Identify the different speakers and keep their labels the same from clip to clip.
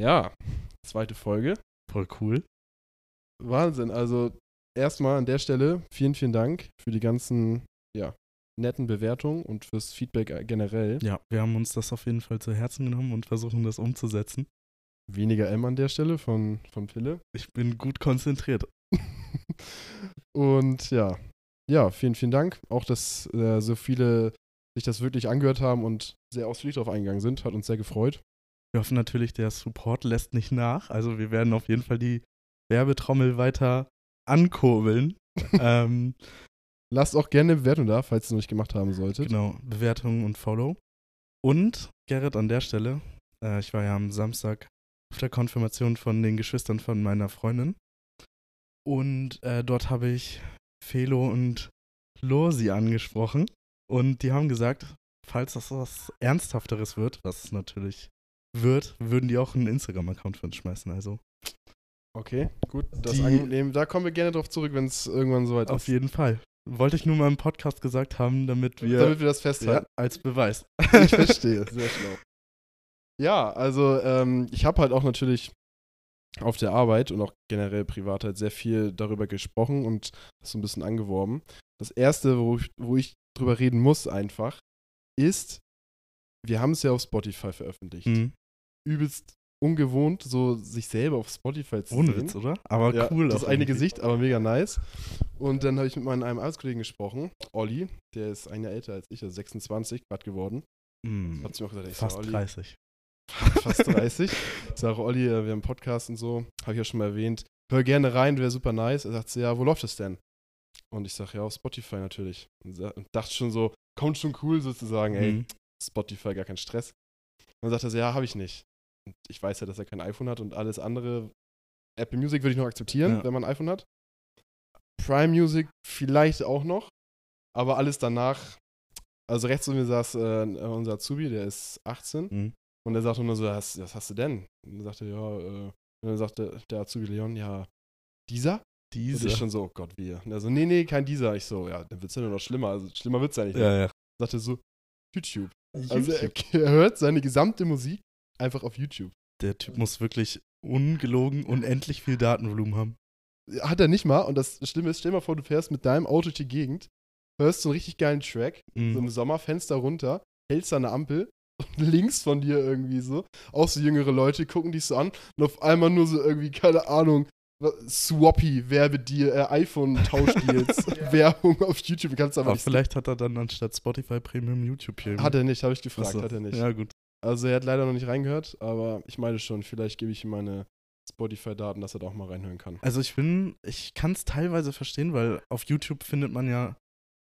Speaker 1: Ja, zweite Folge.
Speaker 2: Voll cool.
Speaker 1: Wahnsinn. Also erstmal an der Stelle vielen, vielen Dank für die ganzen, ja, netten Bewertungen und fürs Feedback äh, generell.
Speaker 2: Ja, wir haben uns das auf jeden Fall zu Herzen genommen und versuchen das umzusetzen.
Speaker 1: Weniger M an der Stelle von, von Pille.
Speaker 2: Ich bin gut konzentriert.
Speaker 1: und ja, ja, vielen, vielen Dank. Auch, dass äh, so viele sich das wirklich angehört haben und sehr ausführlich darauf eingegangen sind. Hat uns sehr gefreut.
Speaker 2: Wir hoffen natürlich, der Support lässt nicht nach. Also wir werden auf jeden Fall die Werbetrommel weiter ankurbeln. ähm,
Speaker 1: Lasst auch gerne eine Bewertung da, falls ihr es noch nicht gemacht haben solltet.
Speaker 2: Genau, Bewertung und Follow. Und Gerrit an der Stelle, äh, ich war ja am Samstag auf der Konfirmation von den Geschwistern von meiner Freundin. Und äh, dort habe ich Felo und Losi angesprochen. Und die haben gesagt, falls das was Ernsthafteres wird, was natürlich wird, würden die auch einen Instagram-Account für uns schmeißen. Also.
Speaker 1: Okay, gut. Das
Speaker 2: Die-.
Speaker 1: Da kommen wir gerne drauf zurück, wenn es irgendwann soweit
Speaker 2: Auf
Speaker 1: ist.
Speaker 2: jeden Fall. Wollte ich nur mal im Podcast gesagt haben, damit wir,
Speaker 1: Damit wir das
Speaker 2: ja,
Speaker 1: festhalten.
Speaker 2: als Beweis.
Speaker 1: Ich verstehe. Sehr schlau. Ja, also ähm, ich habe halt auch natürlich auf der Arbeit und auch generell privat halt sehr viel darüber gesprochen und das so ein bisschen angeworben. Das erste, wo ich, wo ich drüber reden muss einfach, ist, wir haben es ja auf Spotify veröffentlicht.
Speaker 2: Mhm.
Speaker 1: Übelst ungewohnt, so sich selber auf Spotify zu
Speaker 2: Ohne
Speaker 1: sehen.
Speaker 2: Witz, oder? Aber
Speaker 1: ja,
Speaker 2: cool.
Speaker 1: Das eine. Gesicht, aber mega nice. Und dann habe ich mit meinem einem Arbeitskollegen gesprochen, Olli, der ist ein Jahr älter als ich, also 26 gerade geworden.
Speaker 2: Mhm.
Speaker 1: Hat sie mir auch gesagt, ich
Speaker 2: Fast
Speaker 1: sag, Olli,
Speaker 2: 30.
Speaker 1: fast 30. Ich sage, Olli, äh, wir haben einen Podcast und so, habe ich ja schon mal erwähnt. Hör gerne rein, wäre super nice. Er sagt ja, wo läuft es denn? Und ich sage, ja, auf Spotify natürlich. Und, dachte schon so, kommt schon cool sozusagen, ey,
Speaker 2: Mhm.
Speaker 1: Spotify, gar kein Stress. Und dann sagt er ja, habe ich nicht. Und ich weiß ja, dass er kein iPhone hat und alles andere. Apple Music würde ich noch akzeptieren,
Speaker 2: Ja.
Speaker 1: wenn man ein iPhone hat. Prime Music vielleicht auch noch. Aber alles danach. Also rechts von mir saß äh, unser Azubi, der ist 18.
Speaker 2: Mhm.
Speaker 1: Und er sagte nur so, was, was hast du denn? Und er sagte, ja, äh, und dann sagte der Azubi Leon, ja, dieser? Und
Speaker 2: Diese.
Speaker 1: ich schon so, oh Gott, wie? Und er so, nee, nee, kein dieser. Ich so, ja, dann wird's ja nur noch schlimmer. Also schlimmer wird's ja nicht.
Speaker 2: ja, ja.
Speaker 1: Sagte so, YouTube. Also er, er hört seine gesamte Musik einfach auf YouTube.
Speaker 2: Der Typ muss wirklich ungelogen unendlich viel Datenvolumen haben.
Speaker 1: Hat er nicht mal. Und das Schlimme ist, stell dir mal vor, du fährst mit deinem Auto durch die Gegend, hörst so einen richtig geilen Track,
Speaker 2: Mhm.
Speaker 1: so im Sommerfenster runter, hältst da eine Ampel und links von dir irgendwie so, auch so jüngere Leute gucken dich so an und auf einmal nur so irgendwie, keine Ahnung, Swappy, werbe dir, äh, iPhone-Tauschdeals, Werbung auf YouTube, kannst du aber
Speaker 2: Aber
Speaker 1: nicht.
Speaker 2: vielleicht hat er dann anstatt Spotify Premium YouTube Premium.
Speaker 1: Hat er nicht, habe ich gefragt,
Speaker 2: Achso.
Speaker 1: hat er nicht.
Speaker 2: Ja, gut.
Speaker 1: Also er hat leider noch nicht reingehört, aber ich meine schon, vielleicht gebe ich ihm meine Spotify-Daten, dass er da auch mal reinhören kann.
Speaker 2: Also ich bin, ich kann es teilweise verstehen, weil auf YouTube findet man ja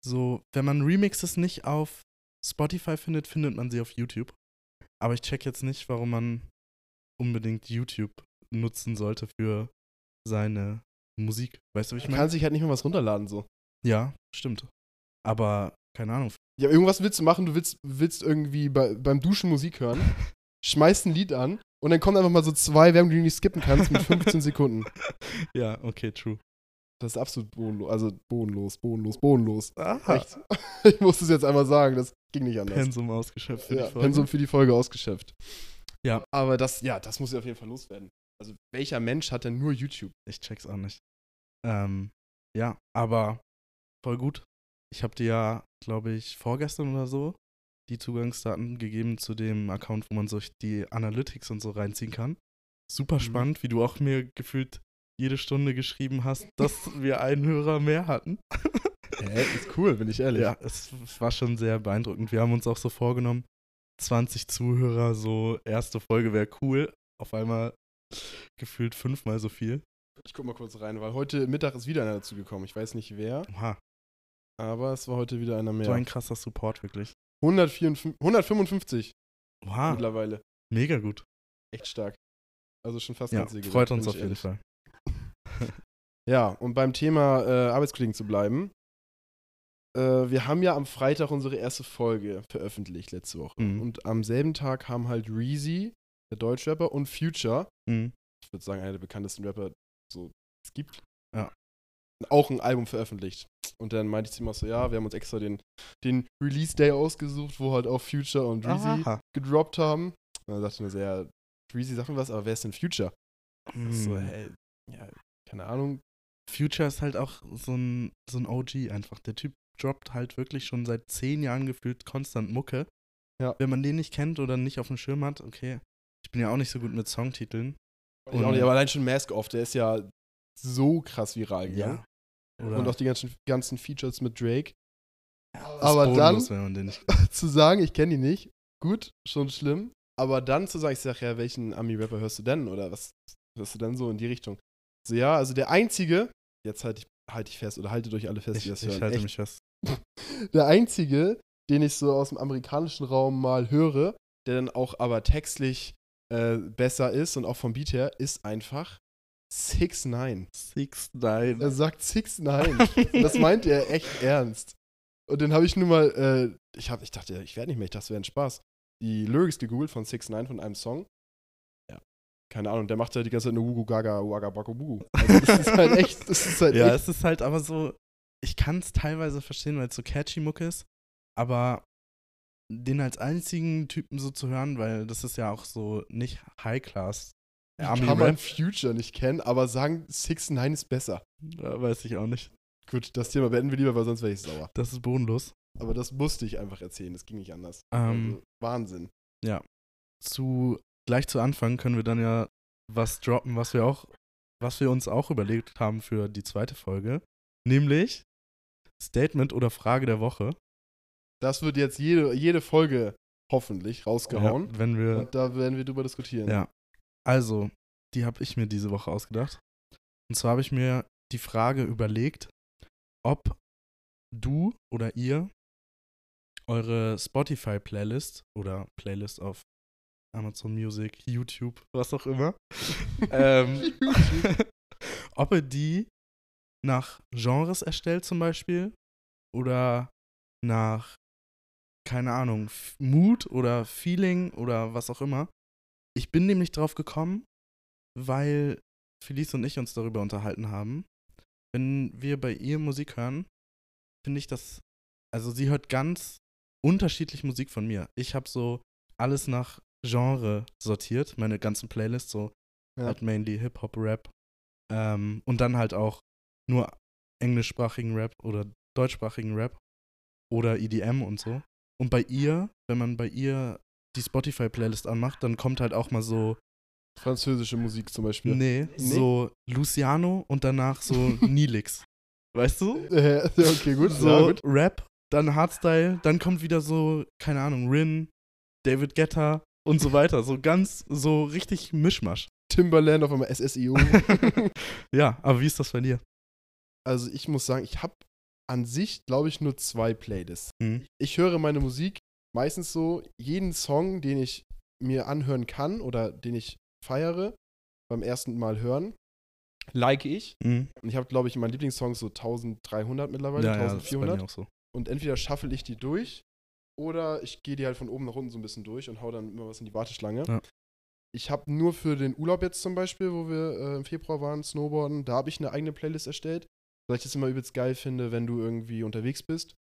Speaker 2: so, wenn man Remixes nicht auf Spotify findet, findet man sie auf YouTube. Aber ich check jetzt nicht, warum man unbedingt YouTube nutzen sollte für seine Musik. Weißt du, wie ich
Speaker 1: Man
Speaker 2: meine?
Speaker 1: kann sich halt nicht mehr was runterladen so.
Speaker 2: Ja, stimmt. Aber keine Ahnung.
Speaker 1: Ja, irgendwas willst du machen, du willst, willst irgendwie bei, beim Duschen Musik hören, schmeißt ein Lied an und dann kommen einfach mal so zwei Werbung, die du nicht skippen kannst mit 15 Sekunden.
Speaker 2: Ja, okay, true.
Speaker 1: Das ist absolut bodenlos, also bodenlos, bodenlos, bodenlos.
Speaker 2: Aha.
Speaker 1: Echt. Ich muss es jetzt einmal sagen, das ging nicht anders.
Speaker 2: Pensum ausgeschöpft für
Speaker 1: ja,
Speaker 2: die Folge.
Speaker 1: Pensum für die Folge ausgeschöpft.
Speaker 2: Ja.
Speaker 1: Aber das, ja, das muss ja auf jeden Fall loswerden. Also, welcher Mensch hat denn nur YouTube?
Speaker 2: Ich check's auch nicht. Ähm, ja, aber voll gut. Ich habe dir ja, glaube ich, vorgestern oder so die Zugangsdaten gegeben zu dem Account, wo man sich die Analytics und so reinziehen kann. Super
Speaker 1: Mhm.
Speaker 2: spannend, wie du auch mir gefühlt jede Stunde geschrieben hast, dass wir einen Hörer mehr hatten.
Speaker 1: Hä, ist cool, bin ich ehrlich.
Speaker 2: Ja, es war schon sehr beeindruckend. Wir haben uns auch so vorgenommen, 20 Zuhörer, so erste Folge wäre cool. Auf einmal gefühlt fünfmal so viel.
Speaker 1: Ich guck mal kurz rein, weil heute Mittag ist wieder einer dazu gekommen. Ich weiß nicht wer,
Speaker 2: Oha,
Speaker 1: aber es war heute wieder einer
Speaker 2: so
Speaker 1: mehr.
Speaker 2: ein krasser Support wirklich.
Speaker 1: 154, 155
Speaker 2: Oha,
Speaker 1: mittlerweile.
Speaker 2: mega gut.
Speaker 1: Echt stark. Also schon fast
Speaker 2: Ja,
Speaker 1: ganz
Speaker 2: freut uns auf jeden. Fall.
Speaker 1: Ja, und beim Thema äh, Arbeitskollegen zu bleiben. Äh, wir haben ja am Freitag unsere erste Folge veröffentlicht letzte Woche.
Speaker 2: Mhm.
Speaker 1: Und am selben Tag haben halt Reezy, der Deutschrapper, und Future,
Speaker 2: Mhm.
Speaker 1: ich würde sagen, einer der bekanntesten Rapper, so es gibt,
Speaker 2: Ja.
Speaker 1: Auch ein Album veröffentlicht. Und dann meinte ich zu ihm auch so, ja, wir haben uns extra den, den Release Day ausgesucht, wo halt auch Future und Reezy gedroppt haben. Und dann sagte er mir so, ja, Freezy sagt mir was, aber wer ist denn Future?
Speaker 2: Hm.
Speaker 1: So, hä, ja, keine Ahnung.
Speaker 2: Future ist halt auch so ein, so ein OG einfach. Der Typ droppt halt wirklich schon seit zehn Jahren gefühlt konstant Mucke.
Speaker 1: Ja.
Speaker 2: Wenn man den nicht kennt oder nicht auf dem Schirm hat, okay. Ich bin ja auch nicht so gut mit Songtiteln.
Speaker 1: Ich auch nicht, aber allein schon Mask Off, der ist ja so krass viral gegangen.
Speaker 2: Oder
Speaker 1: Und auch die ganzen, ganzen Features mit Drake.
Speaker 2: ist
Speaker 1: aber dann-
Speaker 2: bodenlos, nicht
Speaker 1: zu sagen, ich kenne die nicht, gut, schon schlimm. Aber dann zu sagen, ich sag ja, welchen Ami-Rapper hörst du denn? Oder was hörst du denn so in die Richtung? So, ja, also der einzige, jetzt halte ich, halt ich fest, oder haltet euch alle fest,
Speaker 2: Ich,
Speaker 1: die das
Speaker 2: ich
Speaker 1: hören.
Speaker 2: halte
Speaker 1: Echt,
Speaker 2: mich fest.
Speaker 1: der einzige, den ich so aus dem amerikanischen Raum mal höre, der dann auch aber textlich äh, besser ist und auch vom Beat her, ist einfach 6 9
Speaker 2: Six Nine.
Speaker 1: Er sagt 6 9 Das meint er echt ernst. Und dann habe ich nur mal, äh, ich, hab, ich dachte, ich werde nicht mehr, ich dachte, das wäre ein Spaß. Die Lyrics gegoogelt von 6 9 von einem Song. Ja, keine Ahnung, der macht ja die ganze Zeit nur Wugu Gaga, Waga Bako Bugu. Also das ist halt echt, das ist halt
Speaker 2: ja,
Speaker 1: echt.
Speaker 2: es ist halt aber so, ich kann es teilweise verstehen, weil es so catchy Mucke ist, aber den als einzigen Typen so zu hören, weil das ist ja auch so nicht High-Class.
Speaker 1: Kann man Future nicht kennen, aber sagen 6 9 ist besser.
Speaker 2: Ja, weiß ich auch nicht.
Speaker 1: Gut, das Thema beenden wir lieber, weil sonst wäre ich sauer.
Speaker 2: Das ist bodenlos.
Speaker 1: Aber das musste ich einfach erzählen, das ging nicht anders.
Speaker 2: Ähm,
Speaker 1: also, Wahnsinn.
Speaker 2: zu, gleich zu Anfang können wir dann ja was droppen, was wir auch, was wir uns auch überlegt haben für die zweite Folge. Nämlich Statement oder Frage der Woche.
Speaker 1: Das wird jetzt jede, jede Folge hoffentlich rausgehauen.
Speaker 2: Ja, wenn wir
Speaker 1: Und da werden wir drüber diskutieren.
Speaker 2: Ja. Also, die habe ich mir diese Woche ausgedacht. Und zwar habe ich mir die Frage überlegt, ob du oder ihr eure Spotify-Playlist oder Playlist auf Amazon Music, YouTube, was auch immer, ähm, ob ihr die nach Genres erstellt zum Beispiel oder nach, keine Ahnung, Mood oder Feeling oder was auch immer. Ich bin nämlich drauf gekommen, weil Felice und ich uns darüber unterhalten haben. Wenn wir bei ihr Musik hören, finde ich das, also sie hört ganz unterschiedlich Musik von mir. Ich habe so alles nach Genre sortiert, meine ganzen Playlists, so
Speaker 1: Ja.
Speaker 2: halt mainly Hip-Hop, Rap ähm, und dann halt auch nur englischsprachigen Rap oder deutschsprachigen Rap oder EDM und so. Und bei ihr, wenn man bei ihr die Spotify-Playlist anmacht, dann kommt halt auch mal so,
Speaker 1: Französische Musik zum Beispiel.
Speaker 2: nee, so Luciano und danach so Nilix. Weißt du?
Speaker 1: Äh, okay, gut.
Speaker 2: So
Speaker 1: ja, gut.
Speaker 2: Rap, dann Hardstyle, dann kommt wieder so, keine Ahnung, Rin, David Guetta und so weiter. So ganz, so richtig Mischmasch.
Speaker 1: Timberland auf einmal SSIO.
Speaker 2: ja, aber wie ist das bei dir?
Speaker 1: also ich muss sagen, ich habe an sich, glaube ich, nur zwei Playlists.
Speaker 2: Hm?
Speaker 1: Ich höre meine Musik meistens so, jeden Song, den ich mir anhören kann oder den ich feiere, beim ersten Mal hören, like ich.
Speaker 2: Hm?
Speaker 1: Und ich habe, glaube ich, in meinen Lieblingssongs so 1300 mittlerweile,
Speaker 2: Ja, ja, das ist bei
Speaker 1: 1400.
Speaker 2: mir auch so.
Speaker 1: und entweder shuffle ich die durch oder ich gehe die halt von oben nach unten so ein bisschen durch und hau dann immer was in die Warteschlange.
Speaker 2: Ja.
Speaker 1: Ich habe nur für den Urlaub jetzt zum Beispiel, wo wir äh, im Februar waren, Snowboarden, da habe ich eine eigene Playlist erstellt, weil ich das immer übelst geil finde, wenn du irgendwie unterwegs bist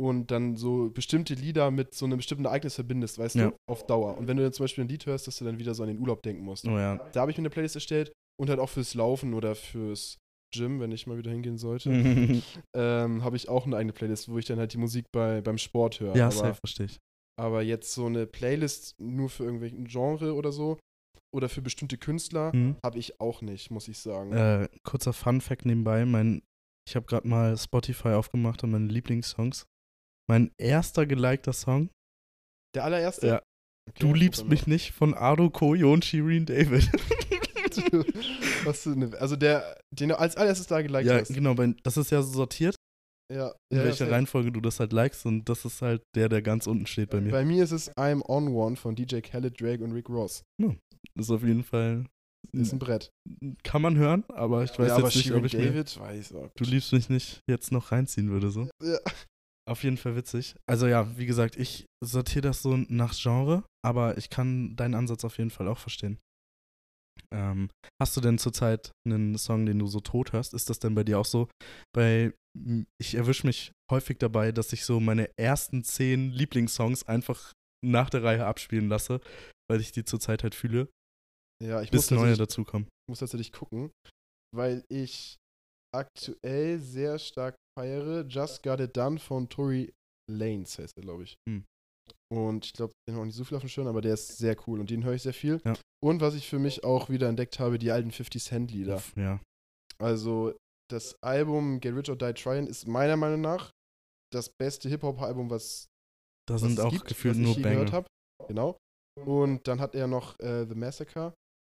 Speaker 1: und dann so bestimmte Lieder mit so einem bestimmten Ereignis verbindest, weißt
Speaker 2: Ja.
Speaker 1: du, auf Dauer. Und wenn du dann zum Beispiel ein Lied hörst, dass du dann wieder so an den Urlaub denken musst.
Speaker 2: Oh ja.
Speaker 1: Da habe ich mir eine Playlist erstellt und halt auch fürs Laufen oder fürs Gym, wenn ich mal wieder hingehen sollte
Speaker 2: ja,
Speaker 1: ähm, habe ich auch eine eigene Playlist, wo ich dann halt die Musik bei, beim Sport höre. aber,
Speaker 2: safe, verstehe ich.
Speaker 1: aber jetzt so eine Playlist nur für irgendwelchen Genre oder so oder für bestimmte Künstler
Speaker 2: Hm?
Speaker 1: habe ich auch nicht, muss ich sagen.
Speaker 2: Äh, kurzer Fun-Fact nebenbei: mein, Ich habe gerade mal Spotify aufgemacht und meine Lieblingssongs. Mein erster gelikter Song:
Speaker 1: Der allererste?
Speaker 2: Ja.
Speaker 1: Okay,
Speaker 2: Du liebst mich nicht von Ado Koyo und Shireen David.
Speaker 1: Du- Was du ne, also der, den du als allererstes da geliked
Speaker 2: ja,
Speaker 1: hast.
Speaker 2: genau, bei, das ist ja so sortiert,
Speaker 1: Ja,
Speaker 2: in
Speaker 1: ja,
Speaker 2: welcher. Reihenfolge du das halt likest und das ist halt der, der ganz unten steht bei mir.
Speaker 1: Bei mir ist es I'm On One von DJ Khaled, Drake und Rick Ross.
Speaker 2: Das ist auf jeden Fall.
Speaker 1: Ist ein Brett.
Speaker 2: Kann man hören, aber ich weiß
Speaker 1: ja, aber
Speaker 2: jetzt nicht,
Speaker 1: Shirin
Speaker 2: ob ich mir,
Speaker 1: David weiß auch.
Speaker 2: Du liebst mich nicht jetzt noch reinziehen würde, so.
Speaker 1: Ja.
Speaker 2: Auf jeden Fall witzig. Also ja, wie gesagt, ich sortiere das so nach Genre, aber ich kann deinen Ansatz auf jeden Fall auch verstehen. Ähm, hast du denn zurzeit einen Song, den du so tot hörst? Ist das denn bei dir auch so? Bei, m, ich erwische mich häufig dabei, dass ich so meine ersten zehn Lieblingssongs einfach nach der Reihe abspielen lasse, weil ich die zurzeit halt fühle.
Speaker 1: Ja, ich
Speaker 2: bis
Speaker 1: muss
Speaker 2: neue dazukommen.
Speaker 1: muss tatsächlich gucken, weil ich aktuell sehr stark feiere Just Got It Done von Tory Lanez, heißt er, glaube ich.
Speaker 2: Hm.
Speaker 1: Und ich glaube, den habe ich nicht so viel auf dem Schirm, aber der ist sehr cool und den höre ich sehr viel.
Speaker 2: Ja.
Speaker 1: Und was ich für mich auch wieder entdeckt habe, die alten 50 Cent Lieder.
Speaker 2: Ja.
Speaker 1: Also das Album Get Rich or Die Tryin' ist meiner Meinung nach das beste Hip-Hop-Album, was,
Speaker 2: Da
Speaker 1: was
Speaker 2: sind
Speaker 1: es
Speaker 2: auch
Speaker 1: gibt,
Speaker 2: gefühlt
Speaker 1: was ich
Speaker 2: nur
Speaker 1: gehört
Speaker 2: Banger.
Speaker 1: habe. Genau. Und dann hat er noch äh, The Massacre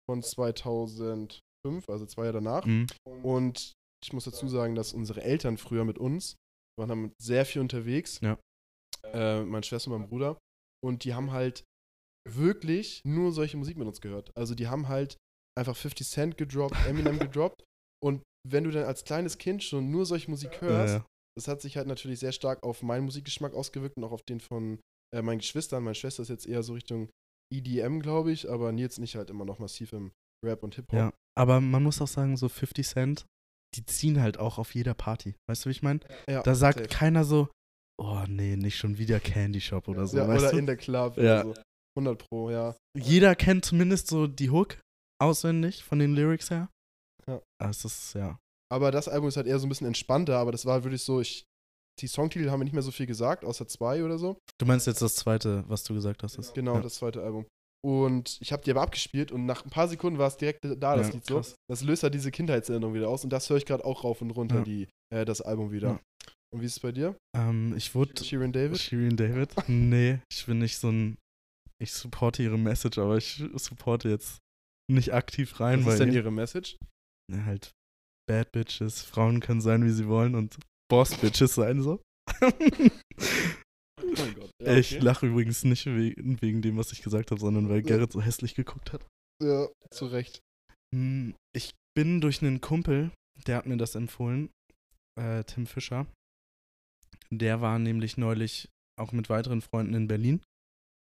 Speaker 1: von 2005, also zwei Jahre danach.
Speaker 2: Mhm.
Speaker 1: Und ich muss dazu sagen, dass unsere Eltern früher mit uns waren haben sehr viel unterwegs.
Speaker 2: Ja.
Speaker 1: Äh, meine Schwester und mein Bruder. Und die haben halt wirklich nur solche Musik mit uns gehört. Also die haben halt einfach 50 Cent gedroppt, Eminem gedroppt. Und wenn du dann als kleines Kind schon nur solche Musik
Speaker 2: Ja,
Speaker 1: hörst,
Speaker 2: ja.
Speaker 1: das hat sich halt natürlich sehr stark auf meinen Musikgeschmack ausgewirkt und auch auf den von äh, meinen Geschwistern. Meine Schwester ist jetzt eher so Richtung EDM, glaube ich, aber Nils nicht halt immer noch massiv im Rap und Hip-Hop.
Speaker 2: ja. Aber man muss auch sagen, so 50 Cent, die ziehen halt auch auf jeder Party. Weißt du, wie ich meine?
Speaker 1: Ja,
Speaker 2: Da sagt
Speaker 1: safe.
Speaker 2: keiner so, oh nee, nicht schon wieder Candy Shop oder so.
Speaker 1: ja,
Speaker 2: weißt
Speaker 1: oder
Speaker 2: du?
Speaker 1: in der Club
Speaker 2: Ja.
Speaker 1: so. 100 Pro, ja.
Speaker 2: Jeder kennt zumindest so die Hook auswendig von den Lyrics her.
Speaker 1: Ja.
Speaker 2: Aber es ist, ja.
Speaker 1: Aber das Album ist halt eher so ein bisschen entspannter, aber das war wirklich so, ich, die Songtitel haben wir nicht mehr so viel gesagt, außer zwei oder so.
Speaker 2: Du meinst jetzt das zweite, was du gesagt hast?
Speaker 1: Genau,
Speaker 2: ja.
Speaker 1: das zweite Album. Und ich habe die aber abgespielt und nach ein paar Sekunden war es direkt da, das
Speaker 2: Ja,
Speaker 1: Lied so.
Speaker 2: krass.
Speaker 1: Das löst halt diese Kindheitserinnerung wieder aus und das höre ich gerade auch rauf und runter,
Speaker 2: Ja.
Speaker 1: die, äh, das Album wieder.
Speaker 2: Ja.
Speaker 1: Und wie ist es bei dir?
Speaker 2: Ähm, ich wurde
Speaker 1: Shirin David?
Speaker 2: Shirin David? Nee, ich bin nicht so ein. Ich supporte ihre Message, aber ich supporte jetzt nicht aktiv rein,
Speaker 1: Was ist denn
Speaker 2: ihr-
Speaker 1: ihre Message?
Speaker 2: Ja, halt Bad Bitches, Frauen können sein, wie sie wollen und Boss Bitches sein so.
Speaker 1: Oh mein Gott. Ja,
Speaker 2: Ich
Speaker 1: okay.
Speaker 2: lache übrigens nicht wegen, wegen dem, was ich gesagt habe, sondern weil. Gerrit so hässlich geguckt hat.
Speaker 1: Ja, zu Recht.
Speaker 2: Hm, Ich bin durch einen Kumpel, der hat mir das empfohlen, äh, Tim Fischer. Der war nämlich neulich auch mit weiteren Freunden in Berlin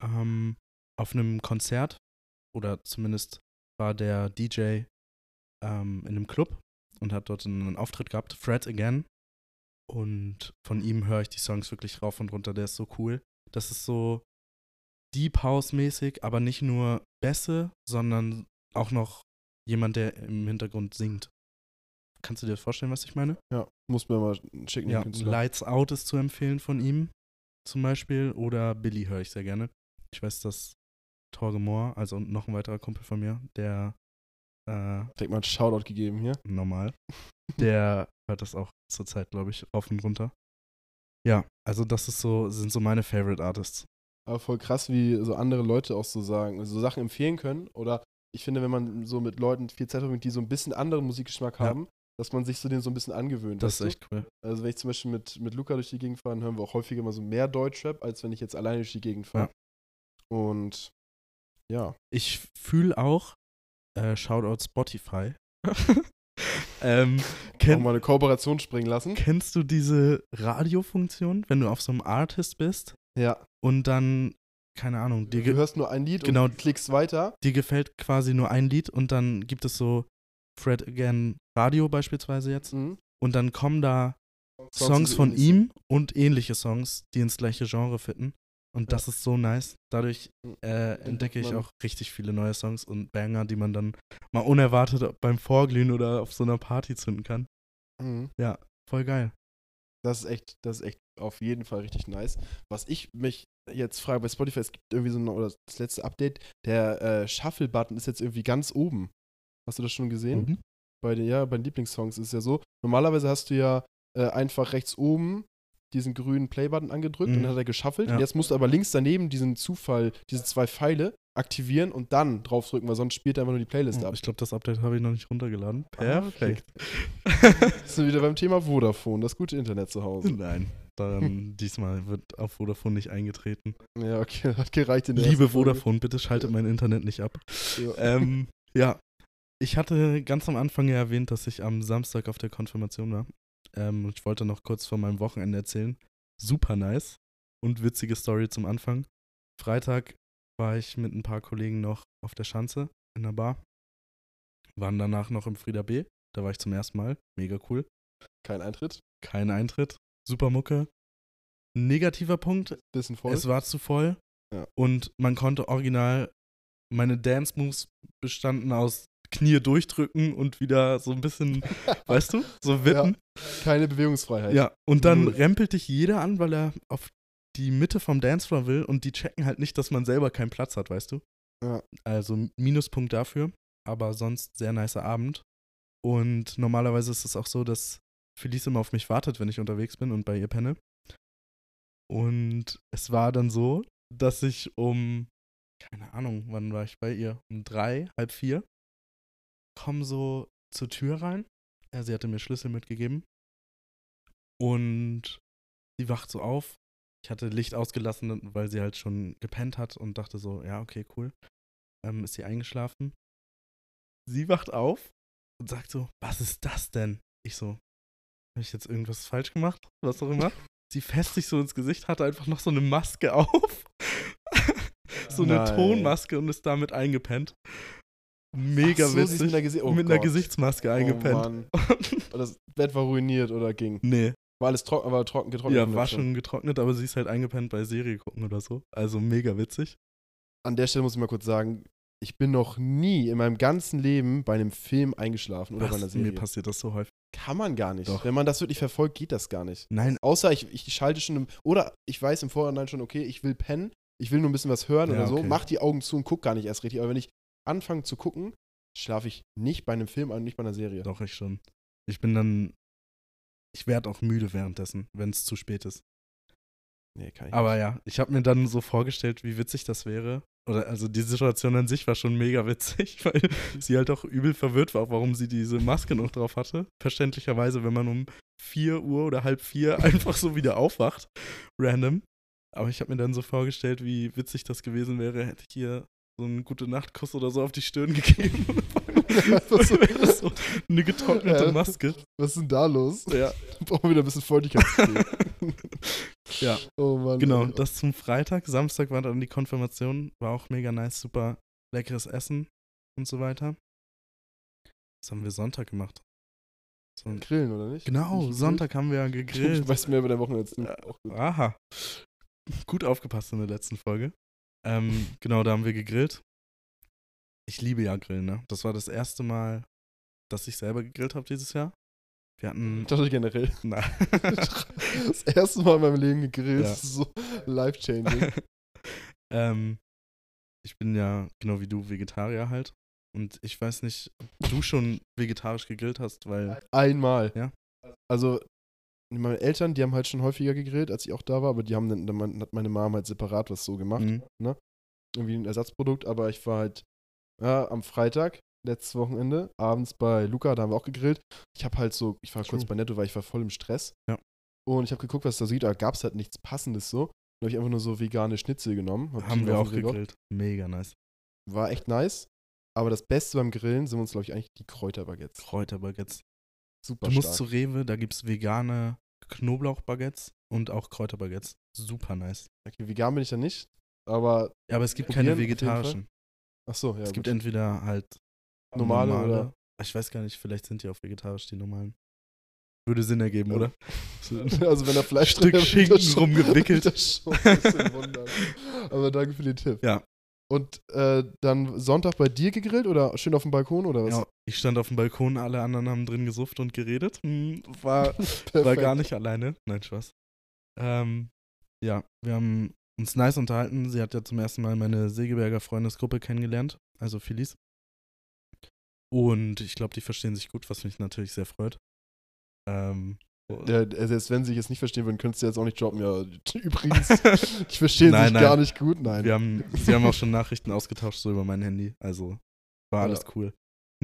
Speaker 2: ähm, auf einem Konzert oder zumindest war der DJ ähm, in einem Club und hat dort einen Auftritt gehabt, Fred Again. Und von ihm höre ich die Songs wirklich rauf und runter, der ist so cool. Das ist so Deep House-mäßig, aber nicht nur Bässe, sondern auch noch jemand, der im Hintergrund singt. Kannst du dir das vorstellen, was ich meine?
Speaker 1: Ja, muss mir mal schicken.
Speaker 2: Ja. Lights Out ist zu empfehlen von ihm zum Beispiel. Oder Billy höre ich sehr gerne. Ich weiß, dass Torge Moore, also noch ein weiterer Kumpel von mir, der äh,
Speaker 1: Direkt mal einen Shoutout gegeben hier.
Speaker 2: normal, der hört das auch zurzeit, glaube ich, rauf und runter. Ja, also das ist so, sind so meine Favorite Artists.
Speaker 1: Aber voll krass, wie so andere Leute auch so sagen, so Sachen empfehlen können. Oder ich finde, wenn man so mit Leuten viel Zeit verbringt, die so ein bisschen anderen Musikgeschmack
Speaker 2: Ja.
Speaker 1: haben, dass man sich so den so ein bisschen angewöhnt.
Speaker 2: Das ist echt cool.
Speaker 1: Also wenn ich zum Beispiel mit, mit Luca durch die Gegend fahre, hören wir auch häufiger mal so mehr Deutschrap, als wenn ich jetzt alleine durch die Gegend fahre. Und ja.
Speaker 2: Ich fühle auch, äh, Shoutout Spotify. ähm, kenn,
Speaker 1: mal eine Kooperation springen lassen.
Speaker 2: kennst du diese Radiofunktion, wenn du auf so einem Artist bist
Speaker 1: Ja.
Speaker 2: und dann, keine Ahnung, dir,
Speaker 1: Du hörst nur ein Lied
Speaker 2: Genau.
Speaker 1: und klickst weiter.
Speaker 2: dir gefällt quasi nur ein Lied und dann gibt es so Fred Again Radio beispielsweise jetzt
Speaker 1: Mhm.
Speaker 2: und dann kommen da
Speaker 1: Songs,
Speaker 2: Songs
Speaker 1: so
Speaker 2: von ihm und ähnliche Songs, die ins gleiche Genre fitten. Und das ist so nice. Dadurch äh, entdecke ich auch richtig viele neue Songs und Banger, die man dann mal unerwartet beim Vorglühen oder auf so einer Party zünden kann.
Speaker 1: Mhm.
Speaker 2: Voll geil.
Speaker 1: Das ist echt, das ist echt auf jeden Fall richtig nice. Was ich mich jetzt frage bei Spotify, es gibt irgendwie so ein, oder das letzte Update, der äh, Shuffle-Button ist jetzt irgendwie ganz oben. Hast du das schon gesehen?
Speaker 2: Mhm.
Speaker 1: Bei den, ja, bei den Lieblingssongs ist es ja so. Normalerweise hast du ja äh, einfach rechts oben diesen grünen Play-Button angedrückt
Speaker 2: Mhm.
Speaker 1: und dann hat er geschaffelt.
Speaker 2: Ja.
Speaker 1: Und jetzt musst du aber links daneben diesen Zufall, diese zwei Pfeile aktivieren und dann draufdrücken, weil sonst spielt er einfach nur die Playlist ab.
Speaker 2: Ich glaube, das Update habe ich noch nicht runtergeladen.
Speaker 1: Ah, okay.
Speaker 2: Perfekt.
Speaker 1: Jetzt sind wieder beim Thema Vodafone, das gute Internet zu Hause.
Speaker 2: Nein, daran diesmal wird auf Vodafone nicht eingetreten.
Speaker 1: Ja, okay, hat gereicht in der
Speaker 2: Liebe. Vodafone, bitte schaltet mein Internet nicht ab.
Speaker 1: Ja.
Speaker 2: ähm, ja, ich hatte ganz am Anfang ja erwähnt, dass ich am Samstag auf der Konfirmation war. Ähm, ich wollte noch kurz von meinem Wochenende erzählen. Super nice und witzige Story zum Anfang. Freitag war ich mit ein paar Kollegen noch auf der Schanze in der Bar. Waren danach noch im Frieda B. Da war ich zum ersten Mal. Mega cool.
Speaker 1: Kein Eintritt,
Speaker 2: Kein Eintritt. Super Mucke. Negativer Punkt,
Speaker 1: bisschen voll.
Speaker 2: es war zu voll
Speaker 1: Ja.
Speaker 2: und man konnte original meine Dance-Moves bestanden aus Knie durchdrücken und wieder so ein bisschen, weißt du, so wippen.
Speaker 1: Keine Bewegungsfreiheit.
Speaker 2: Ja, und dann
Speaker 1: Null.
Speaker 2: rempelt dich jeder an, weil er auf die Mitte vom Dancefloor will und die checken halt nicht, dass man selber keinen Platz hat, weißt du?
Speaker 1: Ja.
Speaker 2: Also Minuspunkt dafür, aber sonst sehr nicer Abend. Und normalerweise ist es auch so, dass Felice immer auf mich wartet, wenn ich unterwegs bin und bei ihr penne. Und es war dann so, dass ich um, keine Ahnung, wann war ich bei ihr? Um drei, halb vier, komm so zur Tür rein. Ja, sie hatte mir Schlüssel mitgegeben. Und sie wacht so auf. Ich hatte Licht ausgelassen, weil sie halt schon gepennt hat und dachte so, ja, okay, cool. Ähm, ist sie eingeschlafen. Sie wacht auf und sagt so, was ist das denn? Ich so, habe ich jetzt irgendwas falsch gemacht? Was auch immer. Sie fässt sich so ins Gesicht, hatte einfach noch so eine Maske auf. so eine
Speaker 1: Nein.
Speaker 2: Tonmaske und ist damit eingepennt. Mega
Speaker 1: Ach so,
Speaker 2: witzig.
Speaker 1: mit einer, oh
Speaker 2: mit einer. Gesichtsmaske
Speaker 1: Oh
Speaker 2: eingepennt.
Speaker 1: Mann. Das Bett war ruiniert oder ging.
Speaker 2: nee,
Speaker 1: War alles trocken, war trocken, getrocknet.
Speaker 2: ja, war schon getrocknet, aber sie ist halt eingepennt bei Serie gucken oder so. Also mega witzig.
Speaker 1: An der Stelle muss ich mal kurz sagen, ich bin noch nie in meinem ganzen Leben bei einem Film eingeschlafen oder bei einer
Speaker 2: Was?
Speaker 1: Serie.
Speaker 2: Mir passiert das so häufig.
Speaker 1: Kann man gar nicht.
Speaker 2: Doch.
Speaker 1: Wenn man das wirklich verfolgt, geht das gar nicht.
Speaker 2: Nein,
Speaker 1: Außer ich, ich schalte schon im, oder ich weiß im Vorhinein schon, okay, ich will pennen, ich will nur ein bisschen was hören
Speaker 2: Ja,
Speaker 1: oder so,
Speaker 2: okay.
Speaker 1: mach die Augen zu und guck gar nicht erst richtig. Aber wenn ich anfange zu gucken, schlafe ich nicht bei einem Film und nicht bei einer Serie.
Speaker 2: doch ich schon. Ich bin dann, ich werde auch müde währenddessen, wenn es zu spät ist.
Speaker 1: Nee, kann ich
Speaker 2: Aber
Speaker 1: nicht.
Speaker 2: ja, ich habe mir dann so vorgestellt, wie witzig das wäre. Oder also die Situation an sich war schon mega witzig, weil sie halt auch übel verwirrt war, warum sie diese Maske noch drauf hatte. Verständlicherweise, wenn man um 4 Uhr oder halb vier einfach so wieder aufwacht. Random. Aber ich habe mir dann so vorgestellt, wie witzig das gewesen wäre, hätte ich ihr so einen gute Nachtkuss oder so auf die Stirn gegeben.
Speaker 1: So-
Speaker 2: eine getrocknete
Speaker 1: Ja.
Speaker 2: Maske.
Speaker 1: Was ist denn da los?
Speaker 2: Ja,
Speaker 1: Brauchen wir wieder ein bisschen Feuchtigkeit.
Speaker 2: Ja.
Speaker 1: Oh Mann.
Speaker 2: genau.
Speaker 1: ey.
Speaker 2: Das zum Freitag. Samstag war dann die Konfirmation. War auch mega nice. Super leckeres Essen und so weiter. Was haben wir Sonntag gemacht? So,
Speaker 1: Grillen, oder nicht?
Speaker 2: genau,
Speaker 1: Nicht
Speaker 2: Sonntag haben wir ja
Speaker 1: gegrillt? Ich weiß mehr über deine Woche. Auch gut.
Speaker 2: Aha. Gut aufgepasst in der letzten Folge. Ähm, genau, da haben wir gegrillt. Ich liebe ja Grillen, ne? Das war das erste Mal, dass ich selber gegrillt habe dieses Jahr. Wir hatten.
Speaker 1: Ich dachte generell.
Speaker 2: Na,
Speaker 1: Das erste Mal in meinem Leben gegrillt.
Speaker 2: Ja.
Speaker 1: Das ist so life-changing.
Speaker 2: ähm, ich bin ja genau wie du Vegetarier halt. Und ich weiß nicht, ob du schon vegetarisch gegrillt hast, weil.
Speaker 1: Einmal.
Speaker 2: Ja.
Speaker 1: Also, meine Eltern, die haben halt schon häufiger gegrillt, als ich auch da war, aber die haben dann, dann hat meine Mom halt separat was so gemacht.
Speaker 2: Mhm.
Speaker 1: Irgendwie ein Ersatzprodukt, aber ich war halt ja, am Freitag, letztes Wochenende, abends bei Luca, da haben wir auch gegrillt. Ich habe halt so, ich war kurz
Speaker 2: True.
Speaker 1: bei Netto, weil ich war voll im Stress.
Speaker 2: Ja.
Speaker 1: Und ich habe geguckt, was da so gibt, da gab es halt nichts Passendes so. Da habe ich einfach nur so vegane Schnitzel genommen. hab
Speaker 2: Haben wir auch gegrillt. Mega nice.
Speaker 1: War echt nice. Aber das Beste beim Grillen sind uns, glaube ich, eigentlich die Kräuterbaguettes.
Speaker 2: Kräuterbaguettes.
Speaker 1: Super
Speaker 2: Du musst
Speaker 1: stark.
Speaker 2: zu Rewe, da gibt es vegane Knoblauchbaguettes und auch Kräuterbaguettes. Super nice.
Speaker 1: Okay, vegan bin ich ja nicht, aber
Speaker 2: Ja, aber es gibt keine vegetarischen.
Speaker 1: ach so, ja.
Speaker 2: es gibt
Speaker 1: gut.
Speaker 2: entweder halt
Speaker 1: Normale oder-
Speaker 2: Ich weiß gar nicht, vielleicht sind die auch vegetarisch, die normalen. Würde Sinn ergeben,
Speaker 1: Ja.
Speaker 2: oder?
Speaker 1: also wenn da Fleisch
Speaker 2: Stück
Speaker 1: drin
Speaker 2: Schinken rumgewickelt.
Speaker 1: Das schon ein bisschen wundern. Aber danke für den Tipp.
Speaker 2: Ja.
Speaker 1: Und äh, dann Sonntag bei dir gegrillt oder schön auf dem Balkon oder was?
Speaker 2: Ja, ich stand auf dem Balkon, alle anderen haben drin gesufft und geredet. Hm, War, war gar nicht alleine. Nein, Spaß. Ähm, ja, wir haben uns nice unterhalten. Sie hat ja zum ersten Mal meine Segeberger Freundesgruppe kennengelernt, also Phillies. Und ich glaube, die verstehen sich gut, was mich natürlich sehr freut. Ähm,
Speaker 1: Ja, also selbst wenn sie jetzt nicht verstehen würden, könntest du jetzt auch nicht droppen. Ja, übrigens, ich verstehe
Speaker 2: Nein,
Speaker 1: sich
Speaker 2: nein.
Speaker 1: gar nicht gut. Nein.
Speaker 2: wir haben, sie haben auch schon Nachrichten ausgetauscht, so über mein Handy. Also war
Speaker 1: Ja.
Speaker 2: alles cool.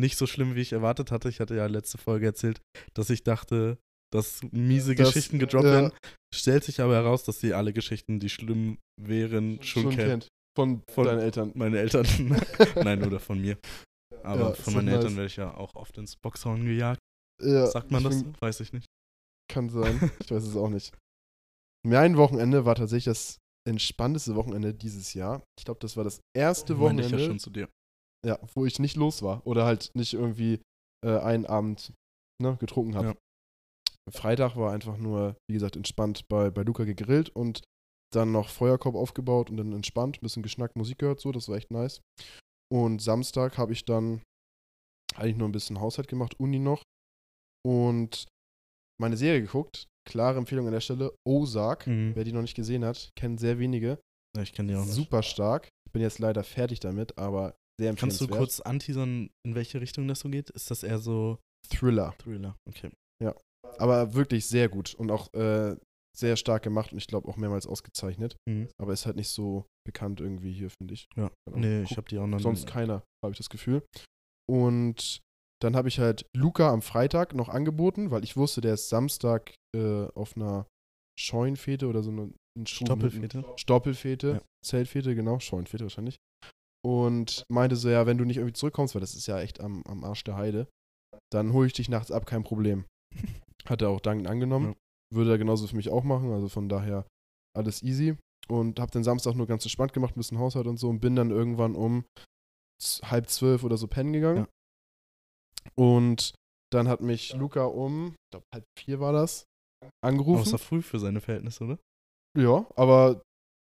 Speaker 2: Nicht so schlimm, wie ich erwartet hatte. Ich hatte ja letzte Folge erzählt, dass ich dachte, dass miese
Speaker 1: Das-
Speaker 2: Geschichten gedroppt
Speaker 1: ja.
Speaker 2: werden. Stellt sich aber heraus, dass sie alle Geschichten, die schlimm wären, schon, kennen.
Speaker 1: kennt. Von,
Speaker 2: Von-
Speaker 1: deinen Eltern.
Speaker 2: Meine Eltern. Nein, oder von mir. Aber
Speaker 1: Ja,
Speaker 2: von meinen
Speaker 1: nice.
Speaker 2: Eltern werde ich ja auch oft ins Boxhorn gejagt.
Speaker 1: Ja,
Speaker 2: Sagt man das? Weiß ich nicht.
Speaker 1: Kann sein. Ich weiß es auch nicht. Mein Wochenende war tatsächlich das entspannteste Wochenende dieses Jahr. Ich glaube, das war das erste
Speaker 2: Meinte ich
Speaker 1: Wochenende,
Speaker 2: ja schon zu dir.
Speaker 1: ja, wo ich nicht los war oder halt nicht irgendwie äh, einen Abend ne, getrunken habe.
Speaker 2: Ja.
Speaker 1: Freitag war einfach nur, wie gesagt, entspannt bei, bei Luca gegrillt und dann noch Feuerkorb aufgebaut und dann entspannt, ein bisschen geschnackt, Musik gehört, so, das war echt nice. Und Samstag habe ich dann eigentlich nur ein bisschen Haushalt gemacht, Uni noch. Und meine Serie geguckt. Klare Empfehlung an der Stelle. Ozark.
Speaker 2: Mhm.
Speaker 1: Wer die noch nicht gesehen hat, kennen sehr wenige.
Speaker 2: Ja, ich kenne die auch nicht.
Speaker 1: Super stark. Ich bin jetzt leider fertig damit, aber sehr
Speaker 2: Kannst du
Speaker 1: empfehlenswert.
Speaker 2: kurz anteasern, in welche Richtung das so geht? Ist das eher so
Speaker 1: Thriller.
Speaker 2: Thriller? Okay.
Speaker 1: Aber wirklich sehr gut und auch äh, sehr stark gemacht und ich glaube auch mehrmals ausgezeichnet.
Speaker 2: Mhm.
Speaker 1: Aber ist halt nicht so bekannt irgendwie hier, finde ich.
Speaker 2: Ja.
Speaker 1: Genau.
Speaker 2: Nee, ich habe die auch noch
Speaker 1: sonst keiner, habe ich das Gefühl. Und dann habe ich halt Luca am Freitag noch angeboten, weil ich wusste, der ist Samstag äh, auf einer Scheunfete oder so eine ein
Speaker 2: Stoppelfete.
Speaker 1: Stoppelfete,
Speaker 2: Ja.
Speaker 1: Zeltfete, genau, Scheunfete wahrscheinlich. Und meinte so, ja, wenn du nicht irgendwie zurückkommst, weil das ist ja echt am, am Arsch der Heide, dann hole ich dich nachts ab, kein Problem. Hat er auch dankend angenommen. Würde er genauso für mich auch machen, also von daher alles easy. Und habe den Samstag nur ganz entspannt gemacht, ein bisschen Haushalt und so und bin dann irgendwann um halb zwölf oder so pennen gegangen. Und dann hat mich Luca um, ich glaube halb vier war das, angerufen.
Speaker 2: Außer früh für seine Verhältnisse, oder?
Speaker 1: Ja, aber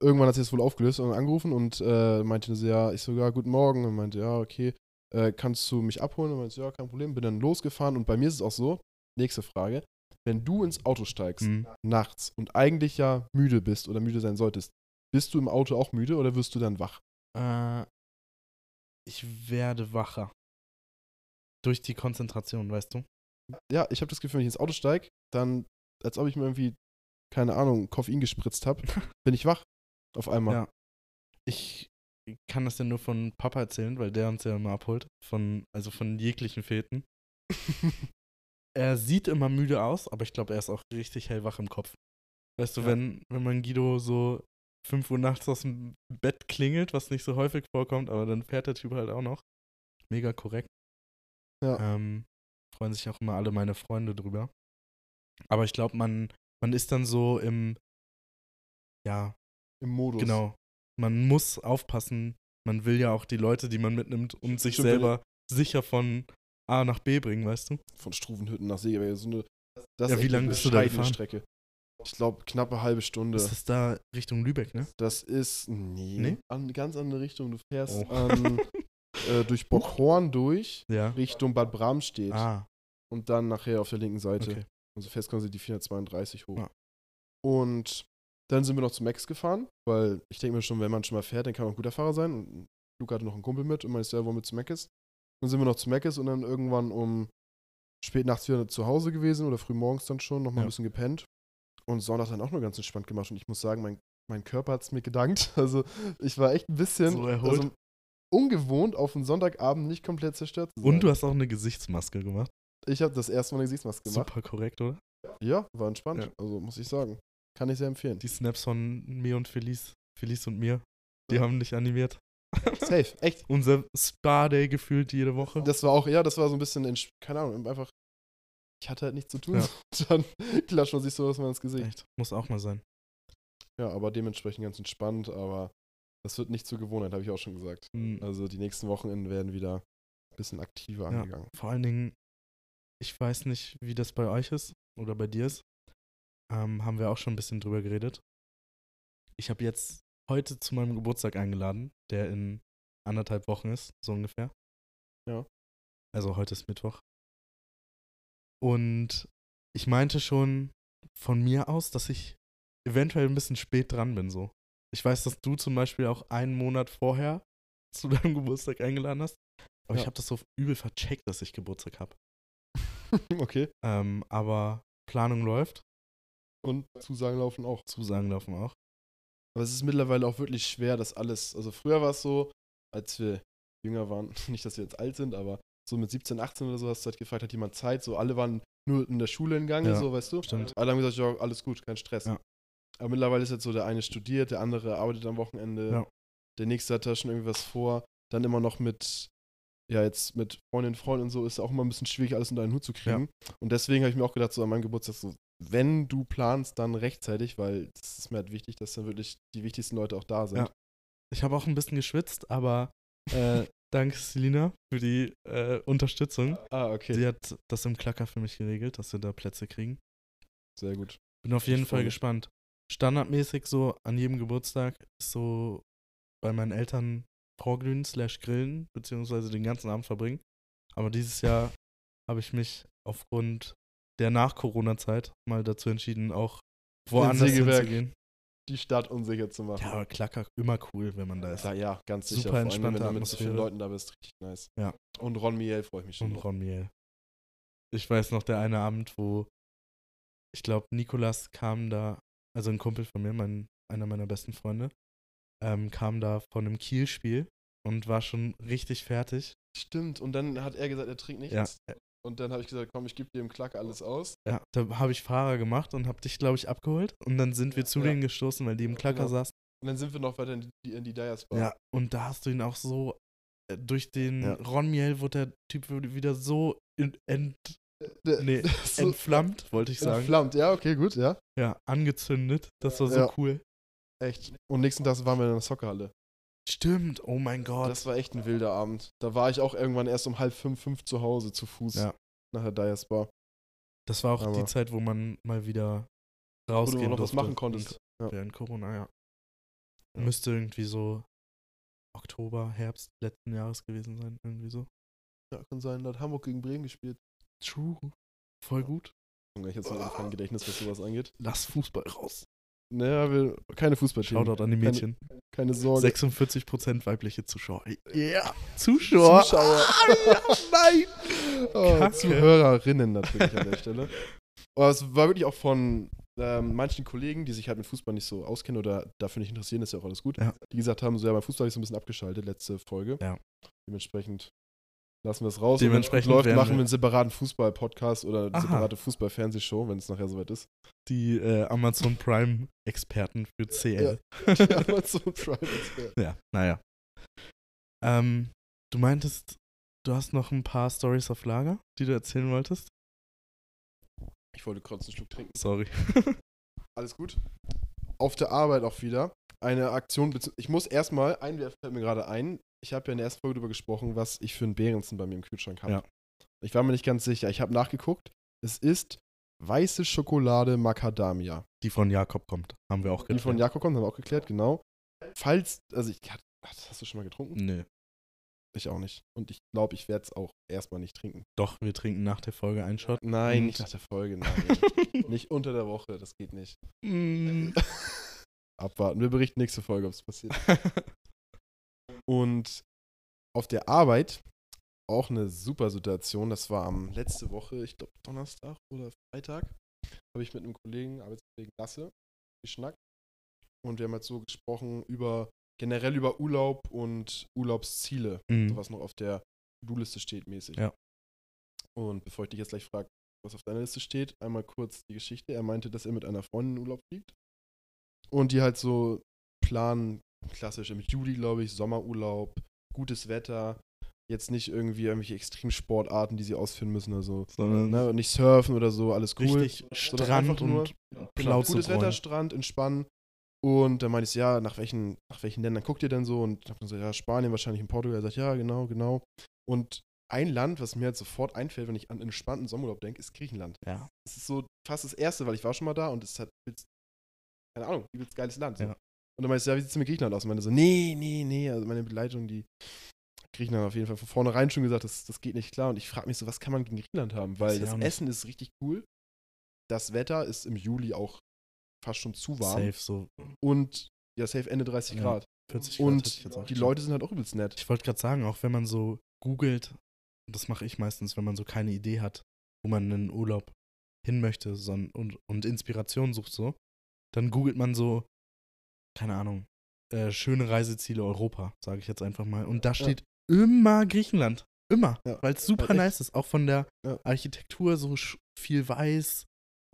Speaker 1: irgendwann hat sie es wohl aufgelöst und angerufen und äh, meinte so, ja, ich sogar, guten Morgen. Und meinte, ja, okay, äh, kannst du mich abholen? Und meinte, ja, kein Problem. Bin dann losgefahren und bei mir ist es auch so, nächste Frage, wenn du ins Auto steigst,
Speaker 2: Mhm.
Speaker 1: nachts und eigentlich ja müde bist oder müde sein solltest, bist du im Auto auch müde oder wirst du dann wach?
Speaker 2: Äh, ich werde wacher. Durch die Konzentration, weißt du?
Speaker 1: Ja, ich habe das Gefühl, wenn ich ins Auto steige, dann, als ob ich mir irgendwie, keine Ahnung, Koffein gespritzt habe, bin ich wach. Auf einmal.
Speaker 2: Ja. Ich kann das ja nur von Papa erzählen, weil der uns ja immer abholt. Von, also von jeglichen Feten. Er sieht immer müde aus, aber ich glaube, er ist auch richtig hellwach im Kopf. Weißt du,
Speaker 1: Ja.
Speaker 2: wenn, wenn man Guido so 5 Uhr nachts aus dem Bett klingelt, was nicht so häufig vorkommt, aber dann fährt der Typ halt auch noch. Mega korrekt.
Speaker 1: Ja.
Speaker 2: Ähm, freuen sich auch immer alle meine Freunde drüber. Aber ich glaube, man, man ist dann so im, ja,
Speaker 1: Im Modus.
Speaker 2: Genau. Man muss aufpassen. Man will ja auch die Leute, die man mitnimmt, um sich
Speaker 1: Stimmt,
Speaker 2: selber sicher von A nach B bringen, weißt du?
Speaker 1: Von Struvenhütten nach Segeberg. So eine, das
Speaker 2: Ja,
Speaker 1: ist
Speaker 2: wie lange bist du da gefahren?
Speaker 1: Strecke. Ich glaube, knappe halbe Stunde.
Speaker 2: Das ist da Richtung Lübeck, ne?
Speaker 1: Das ist, nee,
Speaker 2: Nee?
Speaker 1: An, ganz andere Richtung. Du fährst
Speaker 2: Oh.
Speaker 1: an, äh, durch Bockhorn durch,
Speaker 2: Ja.
Speaker 1: Richtung Bad Bramstedt
Speaker 2: Ah,
Speaker 1: und dann nachher auf der linken Seite.
Speaker 2: okay.
Speaker 1: Also fest kommen sie die 432 hoch.
Speaker 2: Ja.
Speaker 1: Und dann sind wir noch zu Max gefahren, weil ich denke mir schon, wenn man schon mal fährt, dann kann man ein guter Fahrer sein. Und Luca hatte noch einen Kumpel mit und meinte, ja, wollen wir zu Macis? Dann sind wir noch zu Macis und dann irgendwann um spät nachts wieder zu Hause gewesen oder früh morgens dann schon, noch mal
Speaker 2: Ja.
Speaker 1: ein bisschen gepennt. Und Sonntag dann auch nur ganz entspannt gemacht. Und ich muss sagen, mein, mein Körper hat es mir gedankt. Also ich war echt ein bisschen
Speaker 2: So erholt.
Speaker 1: Also, ungewohnt, auf einen Sonntagabend nicht komplett zerstört zu sein.
Speaker 2: Und du hast auch eine Gesichtsmaske gemacht.
Speaker 1: ich habe das erste Mal eine Gesichtsmaske gemacht.
Speaker 2: Super korrekt, oder?
Speaker 1: Ja, war entspannt.
Speaker 2: Ja.
Speaker 1: Also muss ich sagen. Kann ich sehr empfehlen.
Speaker 2: Die Snaps von mir und Felice, Felice und mir, die haben dich animiert.
Speaker 1: Safe, echt.
Speaker 2: Unser Spa-Day gefühlt jede Woche.
Speaker 1: Das war auch, ja, das war so ein bisschen, keine Ahnung, einfach, ich hatte halt nichts zu tun.
Speaker 2: Ja.
Speaker 1: Dann klatscht man sich sowas mal ins Gesicht.
Speaker 2: Echt, muss auch mal sein.
Speaker 1: Ja, aber dementsprechend ganz entspannt, aber das wird nicht zur Gewohnheit, habe ich auch schon gesagt.
Speaker 2: Mhm.
Speaker 1: Also die nächsten Wochenenden werden wieder ein bisschen aktiver
Speaker 2: Ja.
Speaker 1: angegangen.
Speaker 2: Vor allen Dingen, ich weiß nicht, wie das bei euch ist oder bei dir ist. Ähm, haben wir auch schon ein bisschen drüber geredet. Ich habe jetzt heute zu meinem Geburtstag eingeladen, der in anderthalb Wochen ist, so ungefähr.
Speaker 1: Ja.
Speaker 2: Also heute ist Mittwoch. Und ich meinte schon von mir aus, dass ich eventuell ein bisschen spät dran bin, so. Ich weiß, dass du zum Beispiel auch einen Monat vorher zu deinem Geburtstag eingeladen hast. Aber
Speaker 1: Ja.
Speaker 2: ich habe das so übel vercheckt, dass ich Geburtstag habe.
Speaker 1: okay.
Speaker 2: Ähm, aber Planung läuft,
Speaker 1: Und Zusagen laufen auch.
Speaker 2: Zusagen laufen auch.
Speaker 1: Aber es ist mittlerweile auch wirklich schwer, das alles. Also früher war es so, als wir jünger waren, nicht, dass wir jetzt alt sind, aber so mit 17, 18 oder so hast du halt gefragt, hat jemand Zeit? So, alle waren nur in der Schule in Gange,
Speaker 2: Ja,
Speaker 1: so, weißt du?
Speaker 2: Stimmt.
Speaker 1: Alle haben gesagt, ja, alles gut, kein Stress.
Speaker 2: Ja.
Speaker 1: Aber mittlerweile ist jetzt so, der eine studiert, der andere arbeitet am Wochenende,
Speaker 2: Ja.
Speaker 1: der nächste hat da schon irgendwas vor. Dann immer noch mit, ja, jetzt mit Freundinnen, Freunden und so ist auch immer ein bisschen schwierig, alles unter einen Hut zu kriegen. Und deswegen habe ich mir auch gedacht, so an meinem Geburtstag, so, wenn du planst, dann rechtzeitig, weil es ist mir halt wichtig, dass dann wirklich die wichtigsten Leute auch da sind.
Speaker 2: Ja. Ich habe auch ein bisschen geschwitzt, aber äh, danke Selina für die äh, Unterstützung.
Speaker 1: Ah, okay.
Speaker 2: Sie hat das im Klacker für mich geregelt, dass wir da Plätze kriegen.
Speaker 1: Sehr gut.
Speaker 2: Bin auf jeden
Speaker 1: Ich
Speaker 2: Fall gespannt. Standardmäßig so an jedem Geburtstag ist so bei meinen Eltern vorglühen slash grillen, beziehungsweise den ganzen Abend verbringen. Aber dieses Jahr habe ich mich aufgrund der Nach-Corona-Zeit mal dazu entschieden, auch woanders hinzugehen.
Speaker 1: Die Stadt unsicher zu machen.
Speaker 2: Ja, aber Klacker, immer cool, wenn man da ist.
Speaker 1: Ja, ja, ganz
Speaker 2: Super
Speaker 1: sicher. Vor allem,
Speaker 2: entspannte
Speaker 1: wenn du mit so vielen. Leuten da bist, richtig nice.
Speaker 2: Ja.
Speaker 1: Und Ron Miel freue ich mich schon.
Speaker 2: Und. Ron Miel. Ich weiß noch, der eine Abend, wo ich glaube, Nikolas kam da, also ein Kumpel von mir, mein, einer meiner besten Freunde, ähm, kam da von einem Kiel-Spiel und war schon richtig fertig.
Speaker 1: Stimmt. Und dann hat er gesagt, er trinkt nichts.
Speaker 2: Ja.
Speaker 1: Und dann habe ich gesagt, komm, ich gebe dir im Klack alles aus.
Speaker 2: Ja, da habe ich Fahrer gemacht und habe dich, glaube ich, abgeholt. Und dann sind wir zu
Speaker 1: Ja.
Speaker 2: denen gestoßen, weil die im Klacker
Speaker 1: Genau.
Speaker 2: saßen.
Speaker 1: Und dann sind wir noch weiter in die, in die Dyers Bar.
Speaker 2: Ja, und da hast du ihn auch so, äh, durch den
Speaker 1: Ja.
Speaker 2: Ron Miel wurde der Typ wieder so ent, nee,
Speaker 1: so
Speaker 2: entflammt, wollte ich sagen.
Speaker 1: entflammt. Ja, okay, gut, ja.
Speaker 2: Ja, angezündet. Das war so
Speaker 1: Ja.
Speaker 2: cool.
Speaker 1: Echt. Und nächsten Tag waren wir in der Soccerhalle.
Speaker 2: Stimmt, oh mein Gott.
Speaker 1: Das war echt ein wilder Abend. Da war ich auch irgendwann erst um halb fünf, fünf zu Hause zu Fuß
Speaker 2: Ja.
Speaker 1: nach der Dyers Bar.
Speaker 2: Das war auch
Speaker 1: Aber-
Speaker 2: die Zeit, wo man mal wieder
Speaker 1: Wo
Speaker 2: rausgehen
Speaker 1: du noch was machen konntest. Ja.
Speaker 2: Während Corona, ja.
Speaker 1: Ja.
Speaker 2: Müsste irgendwie so Oktober, Herbst letzten Jahres gewesen sein, irgendwie so.
Speaker 1: Ja, kann sein. Da hat Hamburg gegen Bremen gespielt.
Speaker 2: True. Voll gut.
Speaker 1: Ich jetzt noch kein Gedächtnis, was sowas angeht.
Speaker 2: Lass Fußball raus.
Speaker 1: Naja, wir, keine Fußballthemen.
Speaker 2: Shoutout an die
Speaker 1: Keine-
Speaker 2: Mädchen.
Speaker 1: Keine Sorge.
Speaker 2: 46% weibliche Zuschauer. Ja, Zuschauer.
Speaker 1: Zuschauer.
Speaker 2: Ah, ja, nein.
Speaker 1: Oh. Zuhörerinnen natürlich an der Stelle. Aber es war wirklich auch von ähm, manchen Kollegen, die sich halt mit Fußball nicht so auskennen oder dafür nicht interessieren, ist ja auch alles gut,
Speaker 2: Ja.
Speaker 1: die gesagt haben, so ja, beim Fußball ich so ein bisschen abgeschaltet, letzte Folge.
Speaker 2: Ja.
Speaker 1: Dementsprechend lassen wir es raus.
Speaker 2: Dementsprechend
Speaker 1: läuft, machen
Speaker 2: wir-
Speaker 1: einen separaten Fußball-Podcast oder eine
Speaker 2: Aha.
Speaker 1: separate Fußball-Fernsehshow, wenn es nachher soweit ist.
Speaker 2: Die äh, Amazon Prime-Experten für CL.
Speaker 1: Die Amazon Prime Expert.
Speaker 2: Ja, naja. Ähm, du meintest, du hast noch ein paar Stories auf Lager, die du erzählen wolltest?
Speaker 1: Ich wollte kurz einen Schluck trinken.
Speaker 2: Sorry.
Speaker 1: Alles gut. Auf der Arbeit auch wieder. Eine Aktion. Ich muss erstmal, ein Wert fällt mir gerade ein. Ich habe ja in der ersten Folge darüber gesprochen, was ich für einen Behrensen bei mir im Kühlschrank habe.
Speaker 2: Ja.
Speaker 1: Ich war mir nicht ganz sicher. Ich habe nachgeguckt. Es ist weiße Schokolade Macadamia.
Speaker 2: Die von Jakob kommt, haben wir auch
Speaker 1: Die von
Speaker 2: geklärt.
Speaker 1: Jakob kommt, haben wir auch geklärt, genau. Falls, also ich, hast du schon mal getrunken?
Speaker 2: Nö.
Speaker 1: Ich auch nicht. Und ich glaube, ich werde es auch erstmal nicht trinken.
Speaker 2: Doch, wir trinken nach der Folge einen Shot.
Speaker 1: Nein, nicht nach der Folge, nein. nicht unter der Woche, das geht nicht.
Speaker 2: Mm.
Speaker 1: Abwarten. Wir berichten nächste Folge, ob es passiert. Und auf der Arbeit auch eine super Situation. Das war am letzte Woche, ich glaube Donnerstag oder Freitag, habe ich mit einem Kollegen, Arbeitskollegen Lasse, geschnackt. Und wir haben halt so gesprochen über generell über Urlaub und Urlaubsziele,
Speaker 2: Mhm.
Speaker 1: so was noch auf der To-Do-Liste steht mäßig.
Speaker 2: Ja.
Speaker 1: Und bevor ich dich jetzt gleich frage, was auf deiner Liste steht, einmal kurz die Geschichte. Er meinte, dass er mit einer Freundin in Urlaub fliegt. Und die halt so planen, klassisch im Juli, glaube ich, Sommerurlaub, gutes Wetter, jetzt nicht irgendwie irgendwelche Extremsportarten, die sie ausführen müssen, also
Speaker 2: Sondern
Speaker 1: ne, nicht surfen oder so, alles cool.
Speaker 2: richtig Strand
Speaker 1: nur-
Speaker 2: und
Speaker 1: Genau, gutes Wetter. Strand, entspannen. Und dann meinte ich, ja, nach welchen, nach welchen Ländern guckt ihr denn so? Und dann so, ja, Spanien, wahrscheinlich in Portugal. Er sagt, ja, genau, genau. Und ein Land, was mir halt sofort einfällt, wenn ich an entspannten Sommerurlaub denke, ist Griechenland.
Speaker 2: Ja.
Speaker 1: Das ist so fast das erste, weil ich war schon mal da und es hat, keine Ahnung, übelst geiles Land. So.
Speaker 2: Ja.
Speaker 1: Und dann meinte ich, ja, wie sieht es mit Griechenland aus? Und meinte so, nee, nee, nee, also meine Begleitung, die Griechenland auf jeden Fall von vornherein schon gesagt, das, das geht nicht klar. Und ich frage mich so, was kann man gegen Griechenland haben? Weil das
Speaker 2: nicht.
Speaker 1: Essen ist richtig cool. Das Wetter ist im Juli auch fast schon zu warm.
Speaker 2: Safe so
Speaker 1: Und ja, safe Ende 30
Speaker 2: Ja,
Speaker 1: Grad.
Speaker 2: 40 Grad
Speaker 1: Und die. Leute sind halt auch übelst nett.
Speaker 2: Ich wollte gerade sagen, auch wenn man so googelt, das mache ich meistens, wenn man so keine Idee hat, wo man einen Urlaub hin möchte son, und, und Inspiration sucht so, dann googelt man so, keine Ahnung, äh, schöne Reiseziele Europa, sage ich jetzt einfach mal. Und da steht immer Griechenland. Immer.
Speaker 1: Ja.
Speaker 2: Weil es super
Speaker 1: echt.
Speaker 2: nice ist. Auch von der
Speaker 1: Ja.
Speaker 2: Architektur so viel weiß.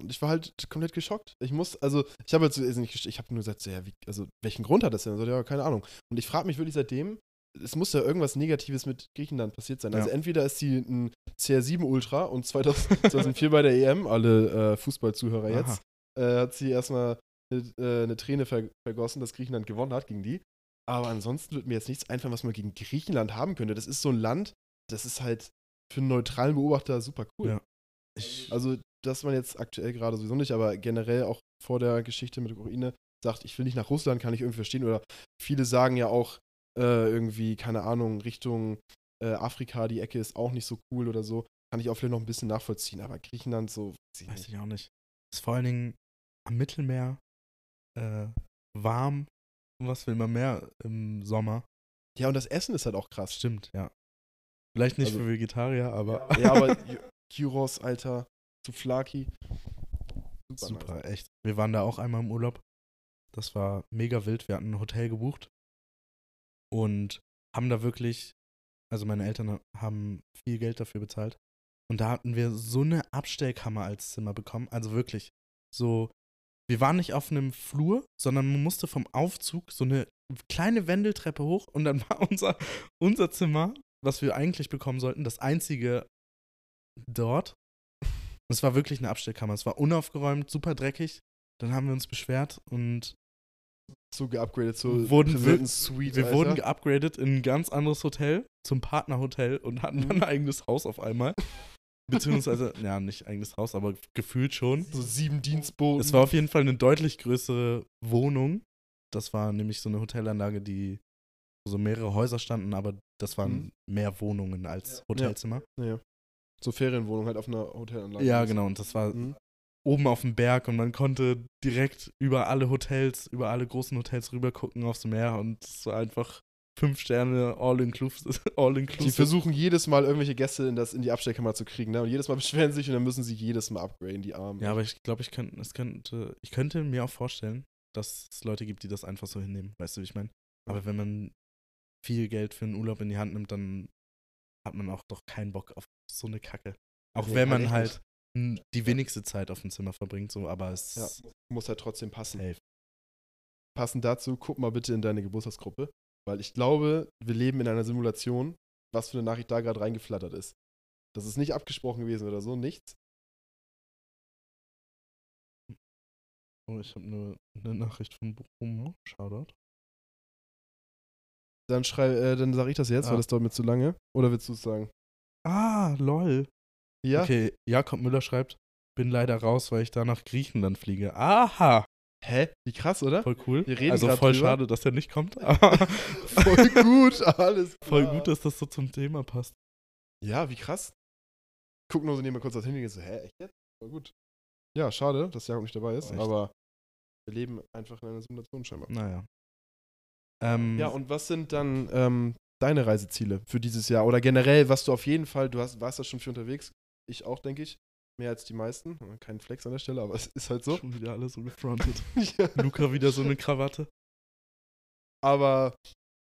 Speaker 1: Und ich war halt komplett geschockt. Ich muss, also, ich habe jetzt also nicht, ich habe nur gesagt, so, ja, wie, also, welchen Grund hat das denn? So, ja, keine Ahnung. Und ich frage mich wirklich seitdem, es muss ja irgendwas Negatives mit Griechenland passiert sein. Also,
Speaker 2: Ja.
Speaker 1: entweder ist sie ein CR7 Ultra und 2000, 2004 bei der EM, alle äh, Fußballzuhörer jetzt, äh, hat sie erstmal eine, äh, eine Träne ver vergossen, dass Griechenland gewonnen hat gegen die. Aber ansonsten wird mir jetzt nichts einfallen, was man gegen Griechenland haben könnte. Das ist so ein Land, das ist halt für einen neutralen Beobachter super cool.
Speaker 2: Ja.
Speaker 1: Also, dass man jetzt aktuell gerade sowieso nicht, aber generell auch vor der Geschichte mit der Ukraine sagt, ich will nicht nach Russland, kann ich irgendwie verstehen. Oder viele sagen ja auch, Äh, irgendwie, keine Ahnung, Richtung äh, Afrika, die Ecke ist auch nicht so cool oder so. Kann ich auch vielleicht noch ein bisschen nachvollziehen. Aber Griechenland so, weiß ich
Speaker 2: Weiß
Speaker 1: nicht.
Speaker 2: ich auch nicht. Ist vor allen Dingen am Mittelmeer äh, warm. Was will man mehr im Sommer?
Speaker 1: Ja, und das Essen ist halt auch krass.
Speaker 2: Stimmt, ja. Vielleicht nicht
Speaker 1: Also-
Speaker 2: für Vegetarier, aber
Speaker 1: Ja, aber Gy- Gyros, Alter, Souflaki. Super.
Speaker 2: super,
Speaker 1: nice.
Speaker 2: echt. Wir waren da auch einmal im Urlaub. Das war mega wild. Wir hatten ein Hotel gebucht und haben da wirklich, also meine Eltern haben viel Geld dafür bezahlt. Und da hatten wir so eine Abstellkammer als Zimmer bekommen. Also wirklich so, wir waren nicht auf einem Flur, sondern man musste vom Aufzug so eine kleine Wendeltreppe hoch und dann war unser, unser Zimmer, was wir eigentlich bekommen sollten, das einzige dort. Es war wirklich eine Abstellkammer. Es war unaufgeräumt, super dreckig. Dann haben wir uns beschwert und
Speaker 1: So geupgradet, so
Speaker 2: Wurden wir-
Speaker 1: Suite,
Speaker 2: wir
Speaker 1: Alter.
Speaker 2: wurden geupgradet in ein ganz anderes Hotel, zum Partnerhotel und hatten dann
Speaker 1: Mhm.
Speaker 2: ein eigenes Haus auf einmal. Beziehungsweise, ja, nicht eigenes Haus, aber gefühlt schon.
Speaker 1: so sieben Dienstboten.
Speaker 2: Es war auf jeden Fall eine deutlich größere Wohnung. Das war nämlich so eine Hotelanlage, die wo so mehrere Häuser standen, aber das waren
Speaker 1: Mhm.
Speaker 2: mehr Wohnungen als Hotelzimmer.
Speaker 1: Naja. So Ferienwohnung halt auf einer Hotelanlage.
Speaker 2: Ja, genau. Und das war
Speaker 1: Mhm.
Speaker 2: oben auf dem Berg und man konnte direkt über alle Hotels, über alle großen Hotels rüber gucken aufs Meer und es war einfach fünf Sterne all inclusive. All
Speaker 1: Die versuchen jedes Mal irgendwelche Gäste in, das, in die Abstellkammer zu kriegen, ne? Und jedes Mal beschweren sie sich und dann müssen sie jedes Mal upgraden, die Armen.
Speaker 2: ja, aber ich glaube, ich könnte, es könnte, ich könnte mir auch vorstellen, dass es Leute gibt, die das einfach so hinnehmen. Weißt du, wie ich meine? Aber wenn man viel Geld für einen Urlaub in die Hand nimmt, dann hat man auch doch keinen Bock auf so eine Kacke. Auch
Speaker 1: Nee,
Speaker 2: wenn man halt die wenigste Zeit auf dem Zimmer verbringt, so, aber es
Speaker 1: Ja. Muss halt trotzdem passen.
Speaker 2: safe.
Speaker 1: Passend dazu, guck mal bitte in deine Geburtstagsgruppe, weil ich glaube, wir leben in einer Simulation, was für eine Nachricht da gerade reingeflattert ist. Das ist nicht abgesprochen gewesen oder so, nichts.
Speaker 2: Oh, ich habe nur eine Nachricht von Bruno. Shoutout.
Speaker 1: Dann schrei, äh, dann sage ich das jetzt,
Speaker 2: Ah.
Speaker 1: weil das dauert mir zu lange. Oder willst du es sagen?
Speaker 2: Ah, lol.
Speaker 1: Ja?
Speaker 2: Okay, Jakob Müller schreibt, bin leider raus, weil ich da nach Griechenland fliege. Aha,
Speaker 1: Hä? Wie krass, oder?
Speaker 2: voll cool.
Speaker 1: Wir reden
Speaker 2: also voll
Speaker 1: drüber.
Speaker 2: schade, dass er nicht kommt,
Speaker 1: Voll gut, alles
Speaker 2: voll
Speaker 1: klar.
Speaker 2: gut, dass das so zum Thema passt.
Speaker 1: Ja, wie krass. Guck nur so wir kurz das Handy und so, hä, echt jetzt? Voll gut. Ja, schade, dass Jakob nicht dabei ist,
Speaker 2: Echt?
Speaker 1: aber wir leben einfach in einer Simulation scheinbar.
Speaker 2: Naja. Ähm,
Speaker 1: Ja, und was sind dann ähm, deine Reiseziele für dieses Jahr? Oder generell, was du auf jeden Fall, du hast, warst da schon viel unterwegs, ich auch, denke ich. Mehr als die meisten. Kein Flex an der Stelle, aber es ist halt so.
Speaker 2: schon wieder alles so gefrontet.
Speaker 1: ja.
Speaker 2: Luca wieder so eine Krawatte.
Speaker 1: Aber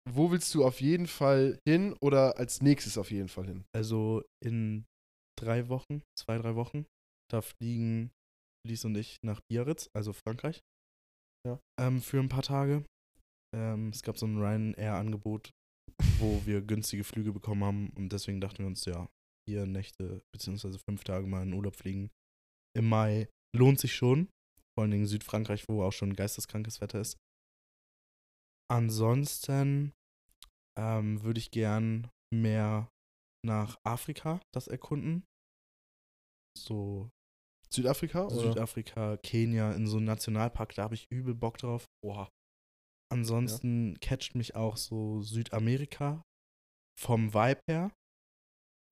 Speaker 1: wo willst du auf jeden Fall hin oder als nächstes auf jeden Fall hin?
Speaker 2: Also in drei Wochen, zwei, drei Wochen, da fliegen Lies und ich nach Biarritz, also Frankreich.
Speaker 1: Ja.
Speaker 2: Ähm, für ein paar Tage. Ähm, es gab so ein Ryanair-Angebot, wo wir günstige Flüge bekommen haben und deswegen dachten wir uns, ja, vier Nächte beziehungsweise fünf Tage mal in Urlaub fliegen. Im Mai lohnt sich schon. Vor allen Dingen Südfrankreich, wo auch schon geisteskrankes Wetter ist. Ansonsten ähm, würde ich gern mehr nach Afrika das erkunden. So
Speaker 1: Südafrika? Oder?
Speaker 2: Südafrika, Kenia, in so einem Nationalpark, da habe ich übel Bock drauf.
Speaker 1: Oha.
Speaker 2: Ansonsten catcht mich auch so Südamerika vom Vibe her.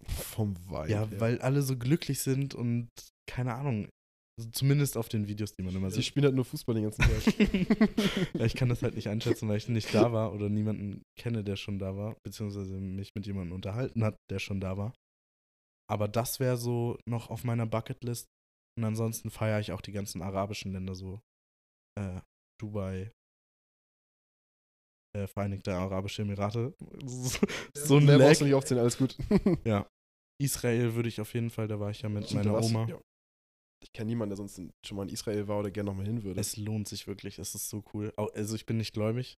Speaker 1: Vom Wein.
Speaker 2: Ja, weil alle so glücklich sind und keine Ahnung. Also zumindest auf den Videos, die man immer
Speaker 1: Sie
Speaker 2: sieht.
Speaker 1: spielen halt nur Fußball den ganzen Tag.
Speaker 2: ja, ich kann das halt nicht einschätzen, weil ich nicht da war oder niemanden kenne, der schon da war, beziehungsweise mich mit jemandem unterhalten hat, der schon da war. Aber das wäre so noch auf meiner Bucketlist. Und ansonsten feiere ich auch die ganzen arabischen Länder so. Äh, Dubai, äh, Vereinigte Arabische Emirate. so ein Lag.
Speaker 1: du nicht aufzählen, alles gut.
Speaker 2: Israel würde ich auf jeden Fall, da war ich ja mit
Speaker 1: Stimmt,
Speaker 2: meiner
Speaker 1: warst
Speaker 2: Oma.
Speaker 1: ja. Ich kenne niemanden, der sonst schon mal in Israel war oder gerne nochmal hin würde.
Speaker 2: Es lohnt sich wirklich, es ist so cool. Also ich bin nicht gläubig,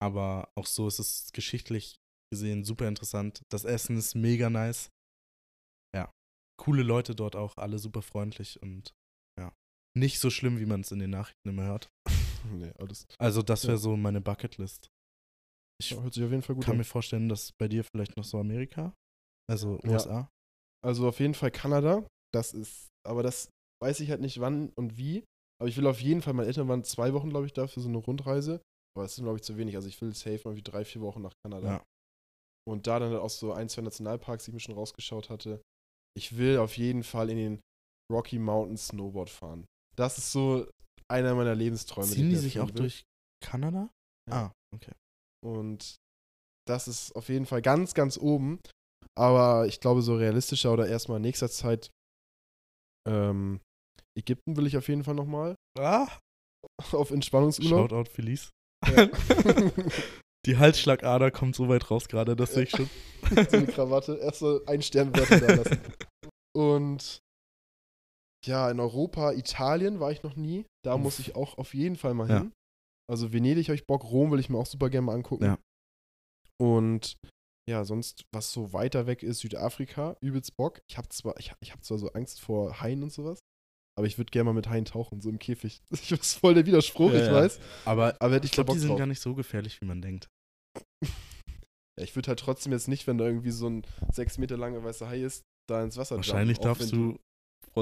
Speaker 2: aber auch so ist es geschichtlich gesehen super interessant. Das Essen ist mega nice. Ja, coole Leute dort auch, alle super freundlich und ja, nicht so schlimm, wie man es in den Nachrichten immer hört.
Speaker 1: nee, alles.
Speaker 2: Also das wäre
Speaker 1: Ja.
Speaker 2: so meine Bucketlist. Ich
Speaker 1: Ja, hört sich auf jeden Fall gut
Speaker 2: kann
Speaker 1: an.
Speaker 2: mir vorstellen, dass bei dir vielleicht noch so Amerika, also
Speaker 1: Ja.
Speaker 2: USA.
Speaker 1: Also auf jeden Fall Kanada. Das ist, aber das weiß ich halt nicht wann und wie. Aber ich will auf jeden Fall, meine Eltern waren zwei Wochen, glaube ich, da für so eine Rundreise. Aber es sind, glaube ich, zu wenig. Also ich will safe mal wie drei, vier Wochen nach Kanada.
Speaker 2: Ja.
Speaker 1: Und da dann halt auch so ein, zwei Nationalparks, die ich mir schon rausgeschaut hatte. Ich will auf jeden Fall in den Rocky Mountains Snowboard fahren. Das ist so einer meiner Lebensträume.
Speaker 2: Ziehen die
Speaker 1: ich
Speaker 2: sich
Speaker 1: erfüllen
Speaker 2: auch durch Kanada?
Speaker 1: Ja.
Speaker 2: Ah, okay.
Speaker 1: Und das ist auf jeden Fall ganz, ganz oben. Aber ich glaube, so realistischer oder erstmal in nächster Zeit ähm, Ägypten will ich auf jeden Fall nochmal
Speaker 2: Ah,
Speaker 1: auf Entspannungsurlaub.
Speaker 2: Shoutout Felice.
Speaker 1: Ja.
Speaker 2: Die Halsschlagader kommt so weit raus gerade, das sehe ich schon.
Speaker 1: so eine Krawatte. Erst so ein Sternwerte da lassen. Und ja, in Europa, Italien war ich noch nie. Da
Speaker 2: Uff.
Speaker 1: muss ich auch auf jeden Fall mal
Speaker 2: Ja.
Speaker 1: hin. Also Venedig habe ich Bock, Rom will ich mir auch super gerne mal angucken.
Speaker 2: Ja.
Speaker 1: Und ja, sonst, was so weiter weg ist, Südafrika, übelst Bock. Ich habe zwar, ich, ich hab zwar so Angst vor Haien und sowas, aber ich würde gerne mal mit Haien tauchen, so im Käfig. Das ist voll der Widerspruch,
Speaker 2: Ja,
Speaker 1: ich weiß.
Speaker 2: Aber
Speaker 1: Aber hätte ich
Speaker 2: ich
Speaker 1: da
Speaker 2: glaube, die sind
Speaker 1: drauf.
Speaker 2: gar nicht so gefährlich, wie man denkt.
Speaker 1: Ja, ich